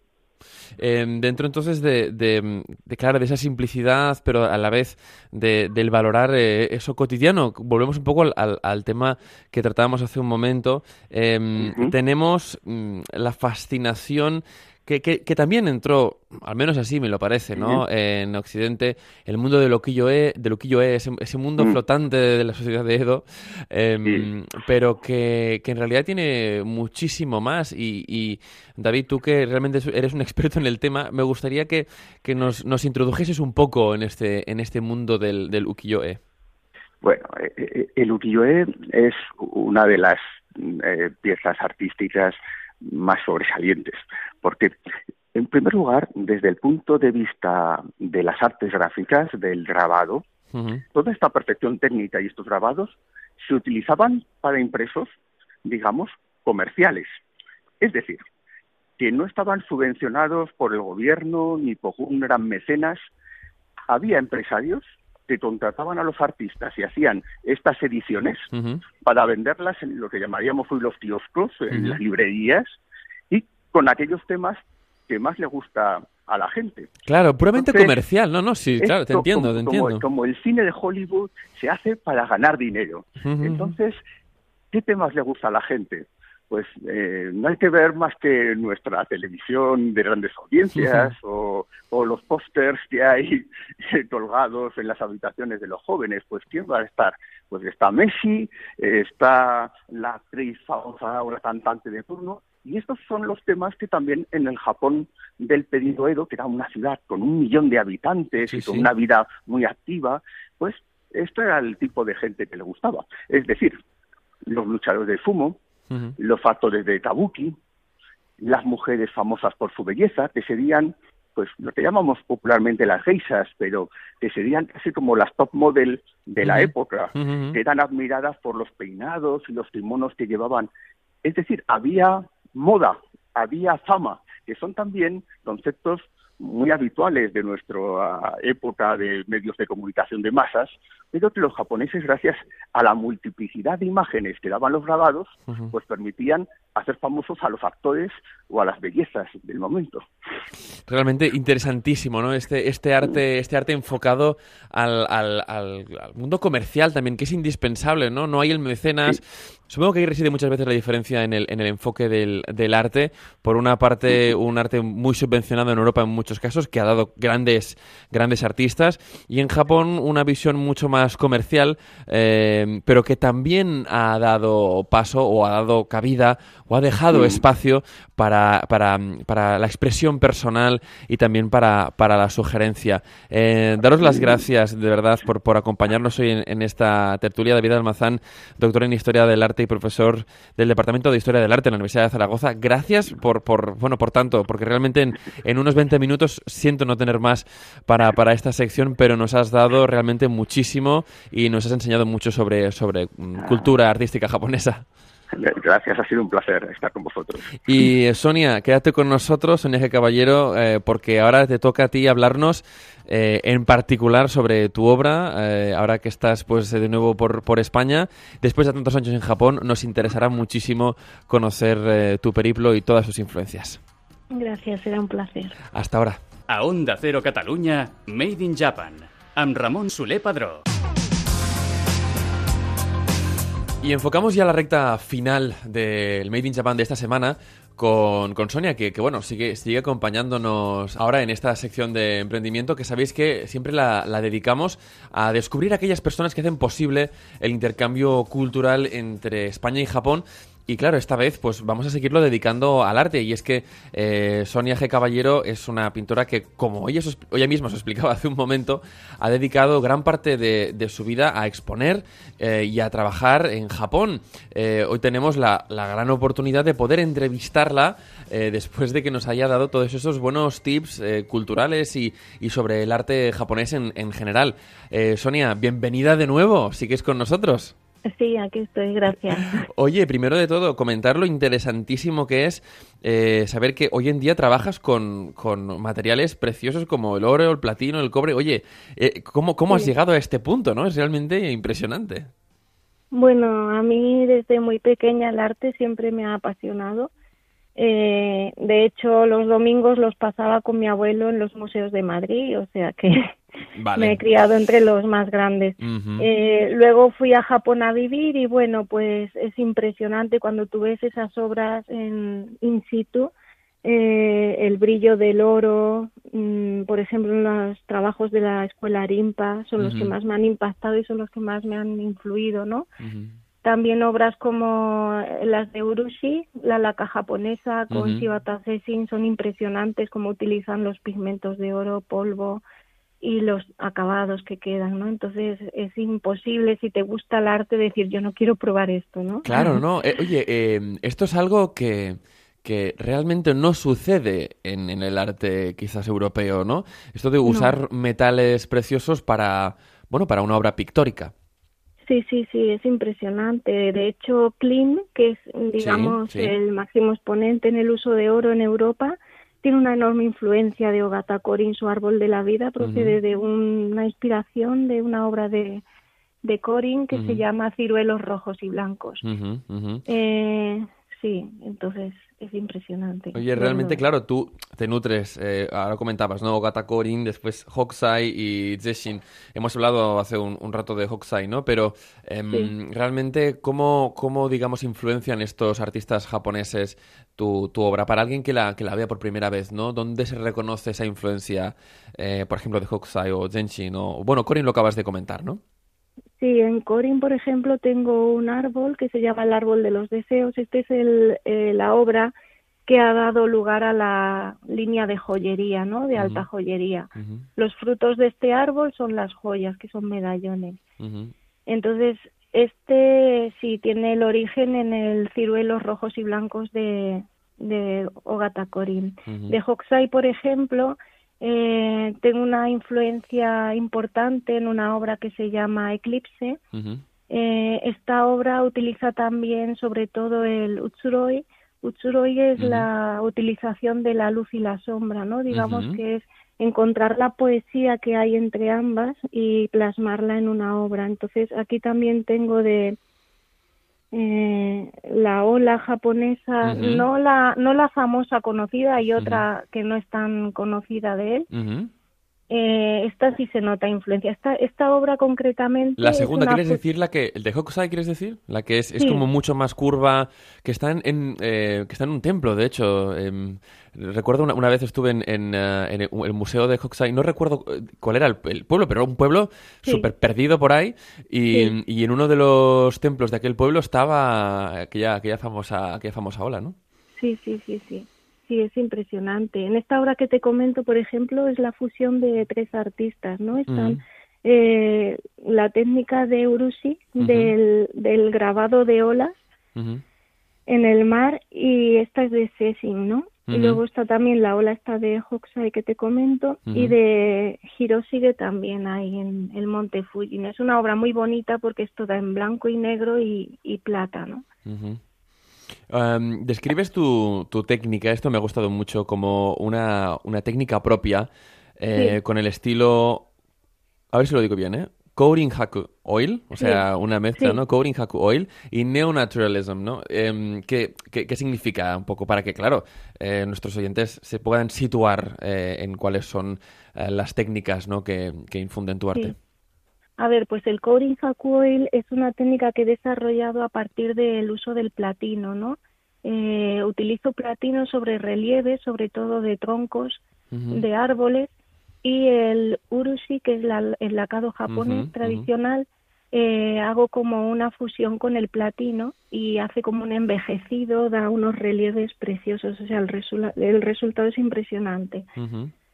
Em, dentro entonces de, de, claro, de esa simplicidad, pero a la vez de, del valorar eh, eso cotidiano, volvemos un poco al, al, tema que tratábamos hace un momento. Em, tenemos mm, la fascinación que, que, también entró, al menos así me lo parece, ¿no? En Occidente, el mundo de Loquillo-e, de Loquillo -e, ese, ese mundo mm. flotante de la sociedad de Edo, em, pero que, que, en realidad tiene muchísimo más. Y, y, David, tú que realmente eres un experto en el tema, me gustaría que, que nos, nos introdujeses un poco en este, en este mundo del, del ukiyo-e. Bueno, eh, eh, el ukiyo-e es una de las eh, piezas artísticas más sobresalientes. Porque, en primer lugar, desde el punto de vista de las artes gráficas, del grabado, toda esta perfección técnica y estos grabados se utilizaban para impresos, digamos, comerciales. Es decir, que no estaban subvencionados por el gobierno ni por un gran mecenas. Había empresarios que contrataban a los artistas y hacían estas ediciones para venderlas en lo que llamaríamos hoy los kioscos, en las librerías, con aquellos temas que más le gusta a la gente. Claro, puramente comercial, no, no, sí, claro, te entiendo, te entiendo. Como, el cine de Hollywood se hace para ganar dinero. Entonces, ¿qué temas le gusta a la gente? pues eh, no hay que ver más que nuestra televisión de grandes audiencias o, los pósters que hay colgados en las habitaciones de los jóvenes. Pues ¿quién va a estar? Pues está Messi, está la actriz famosa o la cantante de turno. Y estos son los temas que también en el Japón del pedido Edo, que era una ciudad con un millón de habitantes y con una vida muy activa, pues esto era el tipo de gente que le gustaba. Es decir, los luchadores de fumo, los factores de Kabuki, las mujeres famosas por su belleza, que serían, pues lo que llamamos popularmente las geisas, pero que serían casi como las top model de la época, que eran admiradas por los peinados y los kimonos que llevaban. Es decir, había moda, había fama, que son también conceptos muy habituales de nuestra época de medios de comunicación de masas, pero que los japoneses, gracias a la multiplicidad de imágenes que daban los grabados, pues permitían hacer famosos a los actores o a las bellezas del momento. Realmente interesantísimo, ¿no? Este, este arte, este arte enfocado al, al, al, mundo comercial también, que es indispensable, ¿no? No hay el mecenas. Supongo que ahí reside muchas veces la diferencia en el, en el enfoque del, del arte. Por una parte, un arte muy subvencionado en Europa en muchos casos, que ha dado grandes, grandes artistas, y en Japón una visión mucho más comercial, eh, pero que también ha dado paso o ha dado cabida o ha dejado espacio para, para, para, la expresión personal y también para, para la sugerencia. Eh, daros las gracias, de verdad, por, por acompañarnos hoy en, esta tertulia. David Almazán, doctor en Historia del Arte y profesor del Departamento de Historia del Arte en la Universidad de Zaragoza. Gracias por, por bueno, por tanto, porque realmente en, en unos 20 minutos siento no tener más para, para esta sección, pero nos has dado realmente muchísimo y nos has enseñado mucho sobre, sobre mm, cultura artística japonesa. Gracias, ha sido un placer estar con vosotros. Y eh, Sonia, quédate con nosotros, Sonia G. Caballero, eh, porque ahora te toca a ti hablarnos eh, en particular sobre tu obra, ahora que estás pues de nuevo por, por España. Después de tantos años en Japón, nos interesará muchísimo conocer tu periplo y todas sus influencias. Gracias, será un placer. Hasta ahora. A Onda Cero Catalunya, Made in Japan, amb Ramon Soler Padró. Y enfocamos ya la recta final del Made in Japan de esta semana con, con Sonia, que, que, bueno, sigue, sigue acompañándonos ahora en esta sección de emprendimiento que sabéis que siempre la, la, dedicamos a descubrir aquellas personas que hacen posible el intercambio cultural entre España y Japón y claro, esta vez pues vamos a seguirlo dedicando al arte y es que eh, Sonia G. Caballero es una pintora que, como ella, ella misma os explicaba hace un momento, ha dedicado gran parte de, su vida a exponer eh, y a trabajar en Japón. Eh, hoy tenemos la, gran oportunidad de poder entrevistarla después de que nos haya dado todos esos buenos tips culturales y, y, sobre el arte japonés en, en general. Sonia, bienvenida de nuevo, sigues con nosotros. Sí, aquí estoy, gracias. Oye, primero de todo, comentar lo interesantísimo que es eh, saber que hoy en día trabajas con, con, materiales preciosos como el oro, el platino, el cobre. Oye, eh, ¿cómo, cómo has llegado a este punto? no Es realmente impresionante. Bueno, a mí desde muy pequeña el arte siempre me ha apasionado. Eh, de hecho, los domingos los pasaba con mi abuelo en los museos de Madrid, o sea que Vale. Me he criado entre los más grandes. Uh -huh. eh, luego fui a Japón a vivir y bueno, pues es impresionante cuando tú ves esas obras en in situ, eh, el brillo del oro, mmm, por ejemplo, en los trabajos de la escuela Rimpa son uh -huh. los que más me han impactado y son los que más me han influido, ¿no? Uh -huh. También obras como las de Urushi, la laca japonesa con. Shibata Sessin son impresionantes como utilizan los pigmentos de oro, polvo, y los acabados que quedan, ¿no? Entonces es imposible si te gusta el arte decir yo no quiero probar esto, ¿no? Claro, no. Eh, oye, eh, esto es algo que, que realmente no sucede en, en, el arte quizás europeo, ¿no? Esto de usar no. metales preciosos para, bueno, para una obra pictórica. Sí, sí, sí, es impresionante. De hecho, Klim, que es, digamos, sí, sí. el máximo exponente en el uso de oro en Europa, tiene una enorme influencia de Ogata Corin, su árbol de la vida, procede uh -huh. de un, una inspiración de una obra de, de Corin que uh -huh. se llama Ciruelos Rojos y Blancos. Uh -huh. eh, sí, entonces es impresionante. Oye, realmente, bueno. claro, tú te nutres, eh, ahora comentabas, ¿no? Ogata Korin, después Hokusai y Zeshin. Hemos hablado hace un, un rato de Hokusai, ¿no? Pero eh, sí. realmente, ¿cómo, ¿cómo, digamos, influencian estos artistas japoneses tu, tu, obra? Para alguien que la, que la vea por primera vez, ¿no? ¿Dónde se reconoce esa influencia, eh, por ejemplo, de Hokusai o Zenshin? O, bueno, Korin lo acabas de comentar, ¿no? Sí, en Corin, por ejemplo, tengo un árbol que se llama el árbol de los deseos. Este es el, eh, la obra que ha dado lugar a la línea de joyería, ¿no? De alta uh -huh. joyería. Uh -huh. Los frutos de este árbol son las joyas, que son medallones. Uh -huh. Entonces, este sí tiene el origen en el ciruelos rojos y blancos de, de Ogata Corin. De Hokusai, por ejemplo, eh, tengo una influencia importante en una obra que se llama Eclipse. Uh -huh. eh, esta obra utiliza también sobre todo el Utsuroi. Utsuroi es uh -huh. la utilización de la luz y la sombra, ¿no? Digamos que es encontrar la poesía que hay entre ambas y plasmarla en una obra. Entonces aquí también tengo de eh, la ola japonesa, no la no la famosa conocida, y otra que no es tan conocida de él. Eh, esta sí se nota influencia. Esta, esta obra concretamente. La segunda, ¿quieres decir la que. ¿El de Hokusai quieres decir? La que es, es como mucho más curva, que está en, eh, que está en un templo, de hecho. Em, recuerdo una, una, vez estuve en, en, eh, el museo de Hokusai, no recuerdo cuál era el, pueblo, pero era un pueblo súper perdido por ahí. Y, y, en uno de los templos de aquel pueblo estaba aquella, aquella, famosa, aquella famosa ola, ¿no? Sí, sí, sí, sí. Sí, es impresionante. En esta obra que te comento, por ejemplo, es la fusión de tres artistas, ¿no? Están eh, la técnica de Urushi, del, del, grabado de olas en el mar, y esta es de Sessing, ¿no? Y luego está también la ola esta de Hokusai que te comento, y de Hiroshige también hay en el Monte Fuji. Es una obra muy bonita porque es toda en blanco y negro y, y plata, ¿no? Describes tu, tu, técnica, esto me ha gustado mucho, como una, una técnica propia, eh, con el estilo, a ver si lo digo bien, ¿eh? Coding Haku Oil, o sea, una mezcla, ¿no? Coding Haku Oil y Neonaturalism, ¿no? Em, ¿qué, qué, significa un poco para que, claro, eh, nuestros oyentes se puedan situar eh, en cuáles son las técnicas ¿no? que, que infunden tu arte? A ver, pues el Coding Oil es una técnica que he desarrollado a partir del uso del platino, ¿no? Eh, utilizo platino sobre relieves, sobre todo de troncos de árboles, y el urushi, que es el lacado japonés tradicional, eh, hago como una fusión con el platino y hace como un envejecido, da unos relieves preciosos, o sea, el, el resultado es impresionante.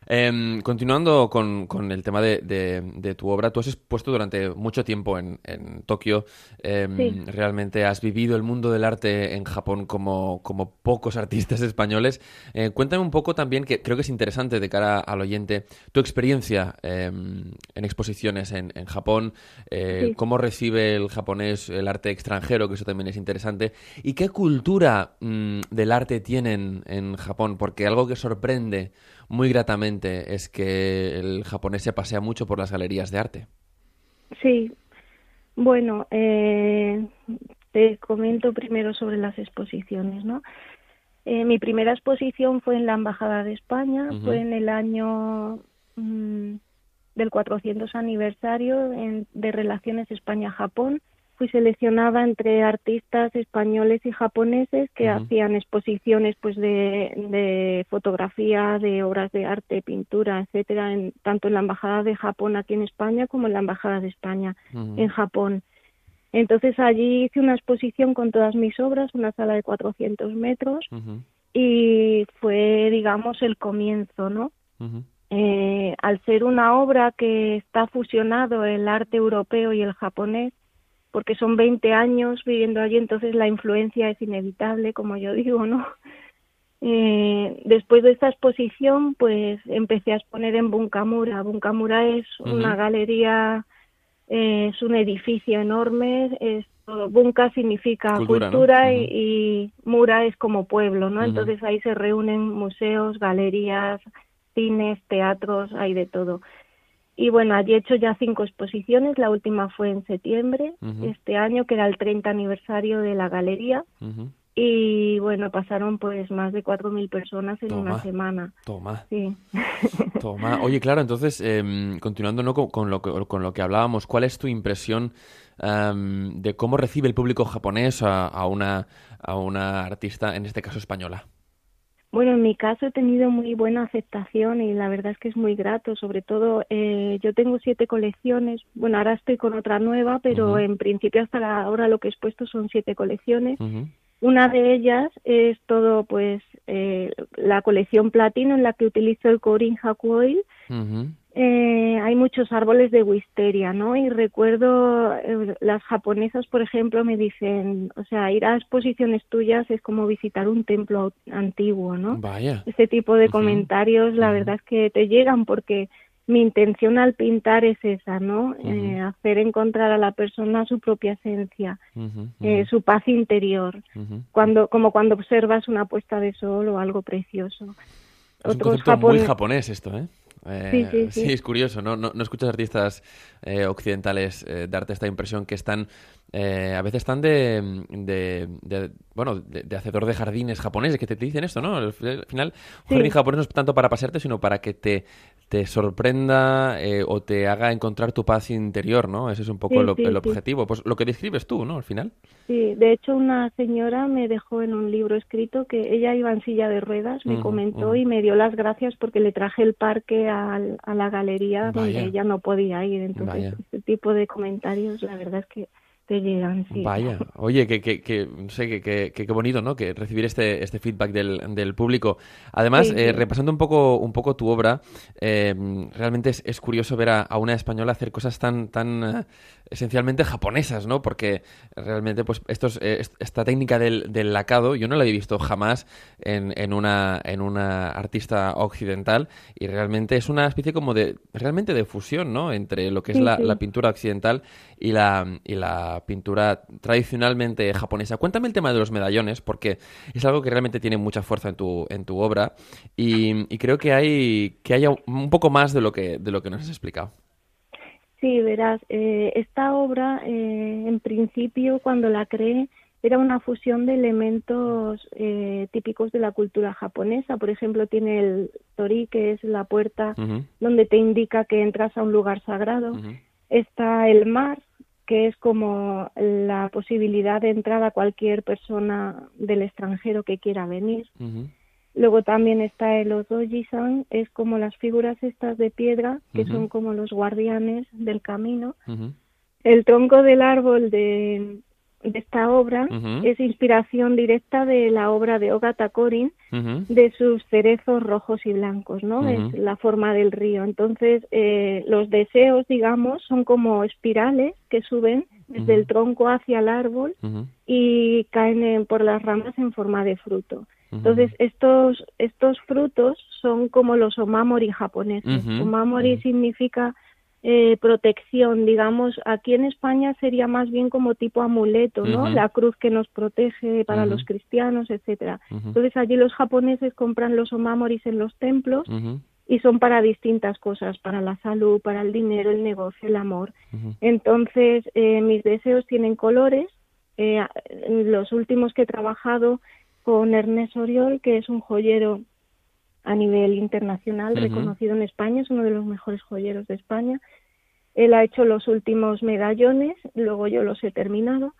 Em, continuando con, con, el tema de, de, tu obra, tú has expuesto durante mucho tiempo en, en Tokio. Em, realmente has vivido el mundo del arte en Japón como, como pocos artistas españoles. Eh, cuéntame un poco también, que creo que es interesante de cara al oyente, tu experiencia em, en exposiciones en, en Japón, eh, cómo recibe el japonés el arte extranjero, que eso también es interesante, y qué cultura mm, del arte tienen en Japón, porque algo que sorprende muy gratamente es que el japonés se pasea mucho por las galerías de arte. Sí, bueno, eh, te comento primero sobre las exposiciones, ¿no? Eh, mi primera exposición fue en la Embajada de España, fue en el año mm, del 400 aniversario de Relaciones España-Japón fui seleccionada entre artistas españoles y japoneses que hacían exposiciones pues de, de, fotografía, de obras de arte, pintura, etcétera, en, tanto en la embajada de Japón aquí en España como en la embajada de España en Japón. Entonces allí hice una exposición con todas mis obras, una sala de 400 metros y fue, digamos, el comienzo, ¿no? Eh, al ser una obra que está fusionado el arte europeo y el japonés, porque son 20 años viviendo allí, entonces la influencia es inevitable, como yo digo, ¿no? Eh, después de esta exposición, pues empecé a exponer en Bunkamura. Bunkamura es una galería, eh, es un edificio enorme, es, Bunka significa cultura, y, Mura es como pueblo, ¿no? Entonces ahí se reúnen museos, galerías, cines, teatros, hay de todo. Y bueno, allí he hecho ya cinco exposiciones, la última fue en septiembre este año, que era el 30 aniversario de la galería. Y bueno, pasaron pues más de 4.000 personas en una semana. Toma. Sí. Toma. Oye, claro, entonces, eh, continuando ¿no? con, lo que, con lo que hablábamos, ¿cuál es tu impresión em, de cómo recibe el público japonés a, a, una, a una artista, en este caso española? Bueno, en mi caso he tenido muy buena aceptación y la verdad es que es muy grato. Sobre todo, eh, yo tengo siete colecciones. Bueno, ahora estoy con otra nueva, pero en principio hasta ahora lo que he expuesto son siete colecciones. Una de ellas es todo, pues, eh, la colección platino en la que utilizo el Corin Haku Oil eh, hay muchos árboles de wisteria, ¿no? Y recuerdo eh, las japonesas, por ejemplo, me dicen, o sea, ir a exposiciones tuyas es como visitar un templo antiguo, ¿no? Vaya. Este tipo de comentarios, la verdad es que te llegan porque mi intención al pintar es esa, ¿no? Eh, hacer encontrar a la persona su propia esencia, eh, su paz interior, cuando, como cuando observas una puesta de sol o algo precioso. Es un concepto muy japonés esto, ¿eh? Sí, sí, sí. es curioso, ¿no? No, no escuchas artistas eh, occidentales eh, darte esta impresión que están, eh, a veces están de, de, de- bueno, de, de hacedor de jardines japoneses, que te, te dicen esto, ¿no? Al fi- al final, un jardín japonés no es tanto para pasearte, sino para que te, te sorprenda eh, o te haga encontrar tu paz interior, ¿no? Ese es un poco Sí, el, sí, el sí. objetivo. Pues lo que describes tú, ¿no? Al final. Sí, de hecho una señora me dejó en un libro escrito que ella iba en silla de ruedas, me comentó y me dio las gracias porque le traje el parque a la galería Vaya. donde ella no podía ir. Entonces, Vaya. este tipo de comentarios, la verdad es que te llegan, sí. Vaya, oye, que, que, que no sé, que, que, que bonito, ¿no? Que recibir este, este feedback del, del público. Además, Sí, eh, repasando un poco, un poco tu obra, eh, realmente es, es curioso ver a, a una española hacer cosas tan, tan eh, esencialmente japonesas, ¿no? Porque realmente, pues, estos, eh, est- esta técnica del, del lacado, yo no la he visto jamás en, en una, en una artista occidental y realmente es una especie como de, realmente de fusión, ¿no? Entre lo que es Sí, la, la pintura occidental y la, y la pintura tradicionalmente japonesa. Cuéntame el tema de los medallones, porque es algo que realmente tiene mucha fuerza en tu, en tu obra y, y creo que hay que haya un poco más de lo que, de lo que nos has explicado. Sí, verás, eh, esta obra, eh, en principio, cuando la creé, era una fusión de elementos eh, típicos de la cultura japonesa. Por ejemplo, tiene el tori, que es la puerta donde te indica que entras a un lugar sagrado. Está el mar, que es como la posibilidad de entrar a cualquier persona del extranjero que quiera venir. Luego también está el Odoji-san, es como las figuras estas de piedra, que son como los guardianes del camino. El tronco del árbol de, de esta obra es inspiración directa de la obra de Ogata Korin, ujú, de sus cerezos rojos y blancos, ¿no? Es la forma del río. Entonces, eh, los deseos, digamos, son como espirales que suben desde el tronco hacia el árbol y caen en- por las ramas en forma de fruto. Entonces, estos, estos frutos son como los omamori japoneses. Omamori significa eh, protección, digamos, aquí en España sería más bien como tipo amuleto, ¿no? La cruz que nos protege para los cristianos, etcétera. Entonces allí los japoneses compran los omamoris en los templos y son para distintas cosas, para la salud, para el dinero, el negocio, el amor. Entonces, eh, mis deseos tienen colores. Eh, los últimos que he trabajado con Ernest Oriol, que es un joyero a nivel internacional, reconocido en España, es uno de los mejores joyeros de España. Él ha hecho los últimos medallones, luego yo los he terminado.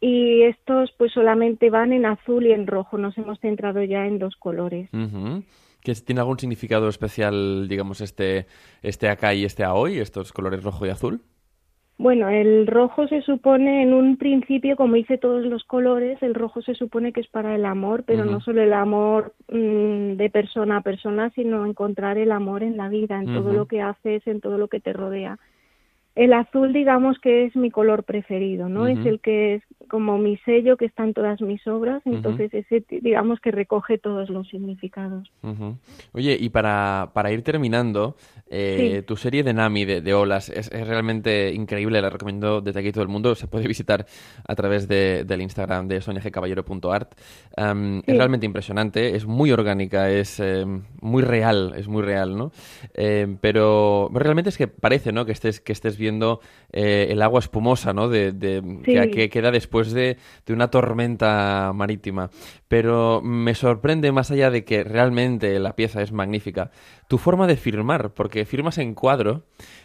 Y estos pues solamente van en azul y en rojo, nos hemos centrado ya en dos colores. ¿Que ¿Tiene algún significado especial, digamos, este, este acá y este a hoy, estos colores rojo y azul? Bueno, el rojo se supone en un principio, como hice todos los colores, el rojo se supone que es para el amor, pero no solo el amor mm, de persona a persona, sino encontrar el amor en la vida, en todo lo que haces, en todo lo que te rodea. El azul, digamos que es mi color preferido, ¿no? Es el que es como mi sello que está en todas mis obras, entonces ese, digamos que recoge todos los significados. Oye, y para, para ir terminando, eh, Sí. tu serie de Nami, de, de olas, es, es realmente increíble, la recomiendo desde aquí todo el mundo, se puede visitar a través de- del Instagram de soniagcaballero.art. Es Sí. realmente impresionante, es muy orgánica, es eh, muy real, es muy real, ¿no? Eh, pero realmente es que parece, ¿no? Que estés, que estés eh, el agua espumosa, ¿no? De, de- que, Sí. que queda después de, de una tormenta marítima. Pero me sorprende, más allá de que realmente la pieza es magnífica, tu forma de firmar, porque firmas en cuadro,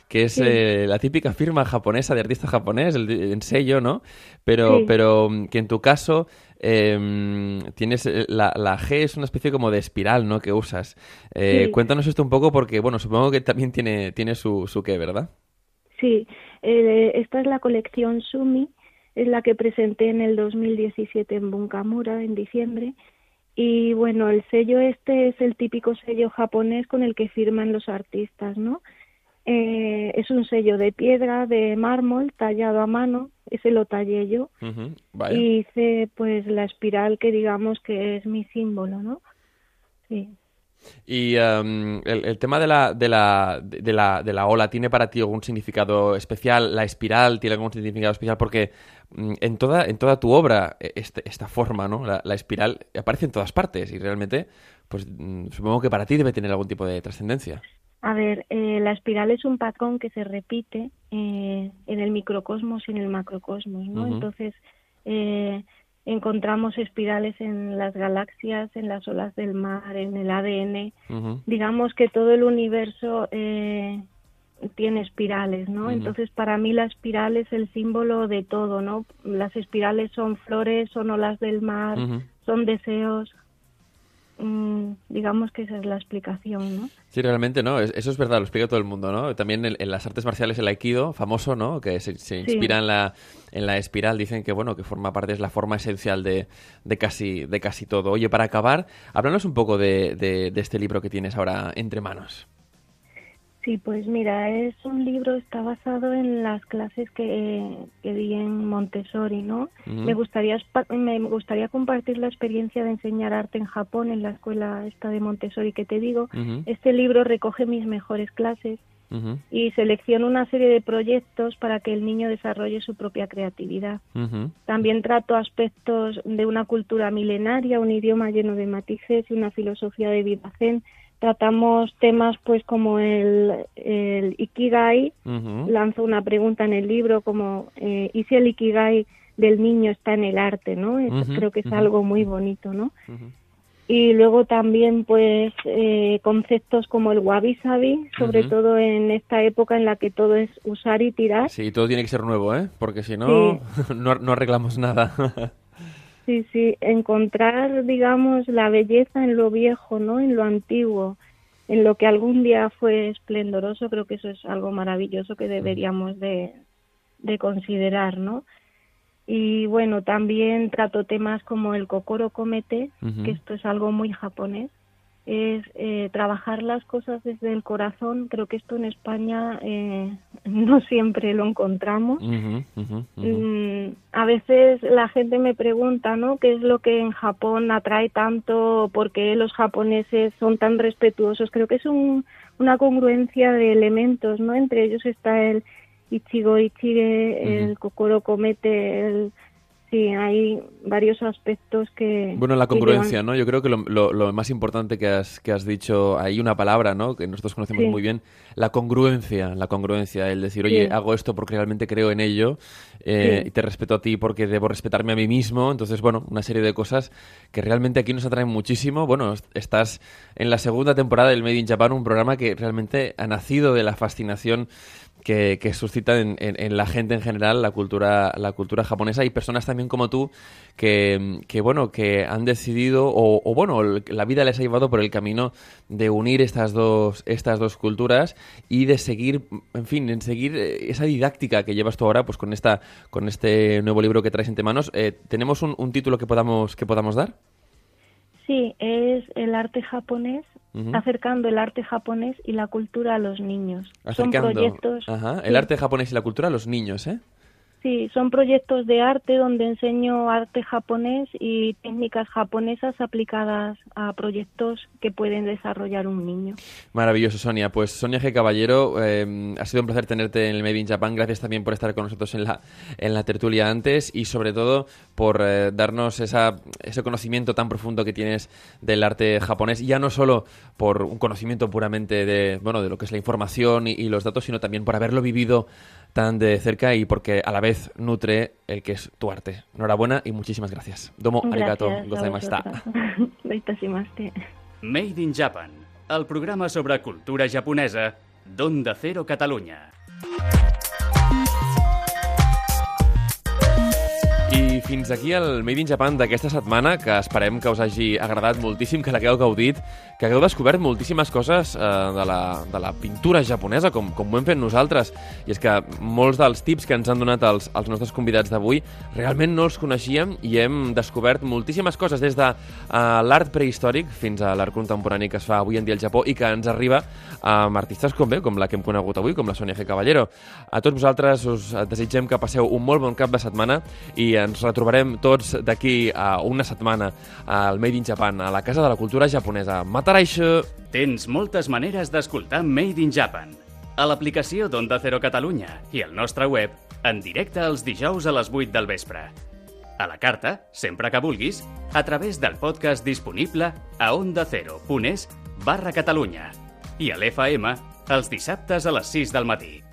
que es Sí. eh, la típica firma japonesa de artista japonés, el, en sello, ¿no? Pero, Sí. pero mm, que en tu caso em, tienes eh, la, la G es una especie como de espiral, ¿no? Que usas. Eh, Sí. Cuéntanos esto un poco porque, bueno, supongo que también tiene, tiene su, su qué, ¿verdad? Sí, eh, esta es la colección Sumi, es la que presenté en el 2017 en Bunkamura, en diciembre. Y bueno, el sello este es el típico sello japonés con el que firman los artistas, ¿no? Eh, es un sello de piedra, de mármol, tallado a mano, ese lo tallé yo. Vaya. Y hice pues la espiral que digamos que es mi símbolo, ¿no? Sí. Y em, el, el tema de la, de, la, de, la, de la ola, ¿tiene para ti algún significado especial? ¿La espiral tiene algún significado especial? Porque mm, en toda, en toda tu obra, e- este- esta forma, ¿no? La, la espiral aparece en todas partes y realmente, pues mm, supongo que para ti debe tener algún tipo de trascendencia. A ver, eh, la espiral es un patrón que se repite eh, en el microcosmos y en el macrocosmos, ¿no? Entonces, eh, encontramos espirales en las galaxias, en las olas del mar, en el ADN. Digamos que todo el universo eh, tiene espirales, ¿no? Entonces, para mí la espiral es el símbolo de todo, ¿no? Las espirales son flores, son olas del mar, son deseos. Mm, digamos que esa es la explicación, ¿no? Sí, realmente, ¿no? Es- Eso es verdad, lo explica todo el mundo, ¿no? También en, en las artes marciales el Aikido, famoso, ¿no? Que se, se inspira en, la, en la espiral, dicen que, bueno, que forma parte, es la forma esencial de, de, casi, de casi todo. Oye, para acabar, háblanos un poco de, de- de este libro que tienes ahora entre manos. Sí, pues mira, es un libro, está basado en las clases que, que di en Montessori, ¿no? Me gustaría me gustaría compartir la experiencia de enseñar arte en Japón en la escuela esta de Montessori que te digo. Este libro recoge mis mejores clases y selecciona una serie de proyectos para que el niño desarrolle su propia creatividad. También trato aspectos de una cultura milenaria, un idioma lleno de matices y una filosofía de vida zen. Tratamos temas pues como el, el ikigai, ujú. lanzo una pregunta en el libro como eh, ¿y si el ikigai del niño está en el arte, no? Es- Creo que es algo muy bonito, ¿no? Y luego también, pues, eh, conceptos como el wabi-sabi, sobre todo en esta época en la que todo es usar y tirar. Sí, todo tiene que ser nuevo, ¿eh? Porque si no, no, no arreglamos nada. Sí, sí, encontrar, digamos, la belleza en lo viejo, ¿no? En lo antiguo, en lo que algún día fue esplendoroso, creo que eso es algo maravilloso que deberíamos de, de considerar, ¿no? Y bueno, también trato temas como el kokoro komete, que esto es algo muy japonés, es eh, trabajar las cosas desde el corazón. Creo que esto en España eh, no siempre lo encontramos. Mm, a veces la gente me pregunta, ¿no? ¿Qué es lo que en Japón atrae tanto? ¿Por qué los japoneses son tan respetuosos? Creo que es un- una congruencia de elementos, ¿no? Entre ellos está el Ichigo Ichige, el Kokoro Komete, el... Sí, hay varios aspectos que... Bueno, la congruencia, llevan- ¿no? Yo creo que lo, lo- lo más importante que has, que has dicho, hay una palabra, ¿no? Que nosotros conocemos Sí. muy bien, la congruencia, la congruencia, el decir, oye, Sí. hago esto porque realmente creo en ello, eh, Sí. y te respeto a ti porque debo respetarme a mí mismo, entonces, bueno, una serie de cosas que realmente aquí nos atraen muchísimo. Bueno, est- estás en la segunda temporada del Made in Japan, un programa que realmente ha nacido de la fascinación que, que suscita en, en- la gente en general la cultura, la cultura japonesa y personas también como tú que, que, bueno, que han decidido o, bueno, la vida les ha llevado por el camino de unir estas dos, estas dos culturas y de seguir, en fin, en seguir eh, esa didáctica que llevas tú ahora, pues con esta, con este nuevo libro que traes entre manos. Eh, ¿Tenemos un, un título que podamos, que podamos dar? Sí, es el arte japonés, Acercando el arte japonés y la cultura a los niños. Acercando Son proyectos... ajá, el sí. arte japonés y la cultura a los niños, ¿eh? Sí, son proyectos de arte donde enseño arte japonés y técnicas japonesas aplicadas a proyectos que pueden desarrollar un niño. Maravilloso, Sonia. Pues Sonia G. Caballero, eh, ha sido un placer tenerte en el Made in Japan. Gracias también por estar con nosotros en la, en la tertulia antes y sobre todo por eh, darnos esa, ese conocimiento tan profundo que tienes del arte japonés. Ya no solo por un conocimiento puramente de, bueno, de lo que es la información y, y los datos, sino también por haberlo vivido tan de cerca y porque a la vez nutre el que es tu arte. Enhorabuena y muchísimas gracias. Domo arigato Gracias a gozaimashita. Made in Japan, el programa sobre cultura japonesa d'Onda Cero Catalunya. Fins aquí el Made in Japan d'aquesta setmana, que esperem que us hagi agradat moltíssim, que l'hagueu gaudit, que hagueu descobert moltíssimes coses eh, de, la, de la pintura japonesa, com, com ho hem fet nosaltres. I és que molts dels tips que ens han donat els, els nostres convidats d'avui realment no els coneixíem i hem descobert moltíssimes coses, des de eh, l'art prehistòric fins a l'art contemporani que es fa avui en dia al Japó i que ens arriba amb artistes com bé, com la que hem conegut avui, com la Sonia G. Caballero. A tots vosaltres us desitgem que passeu un molt bon cap de setmana i ens retrobarem tots d'aquí a una setmana al Made in Japan, a la Casa de la Cultura Japonesa. Mataraishu! Tens moltes maneres d'escoltar Made in Japan. A l'aplicació d'Onda Cero Catalunya i al nostre web, en directe els dijous a les 8 del vespre. A la carta, sempre que vulguis, a través del podcast disponible a ondacero.es barra Catalunya. i a l'FM els dissabtes a les 6 del matí.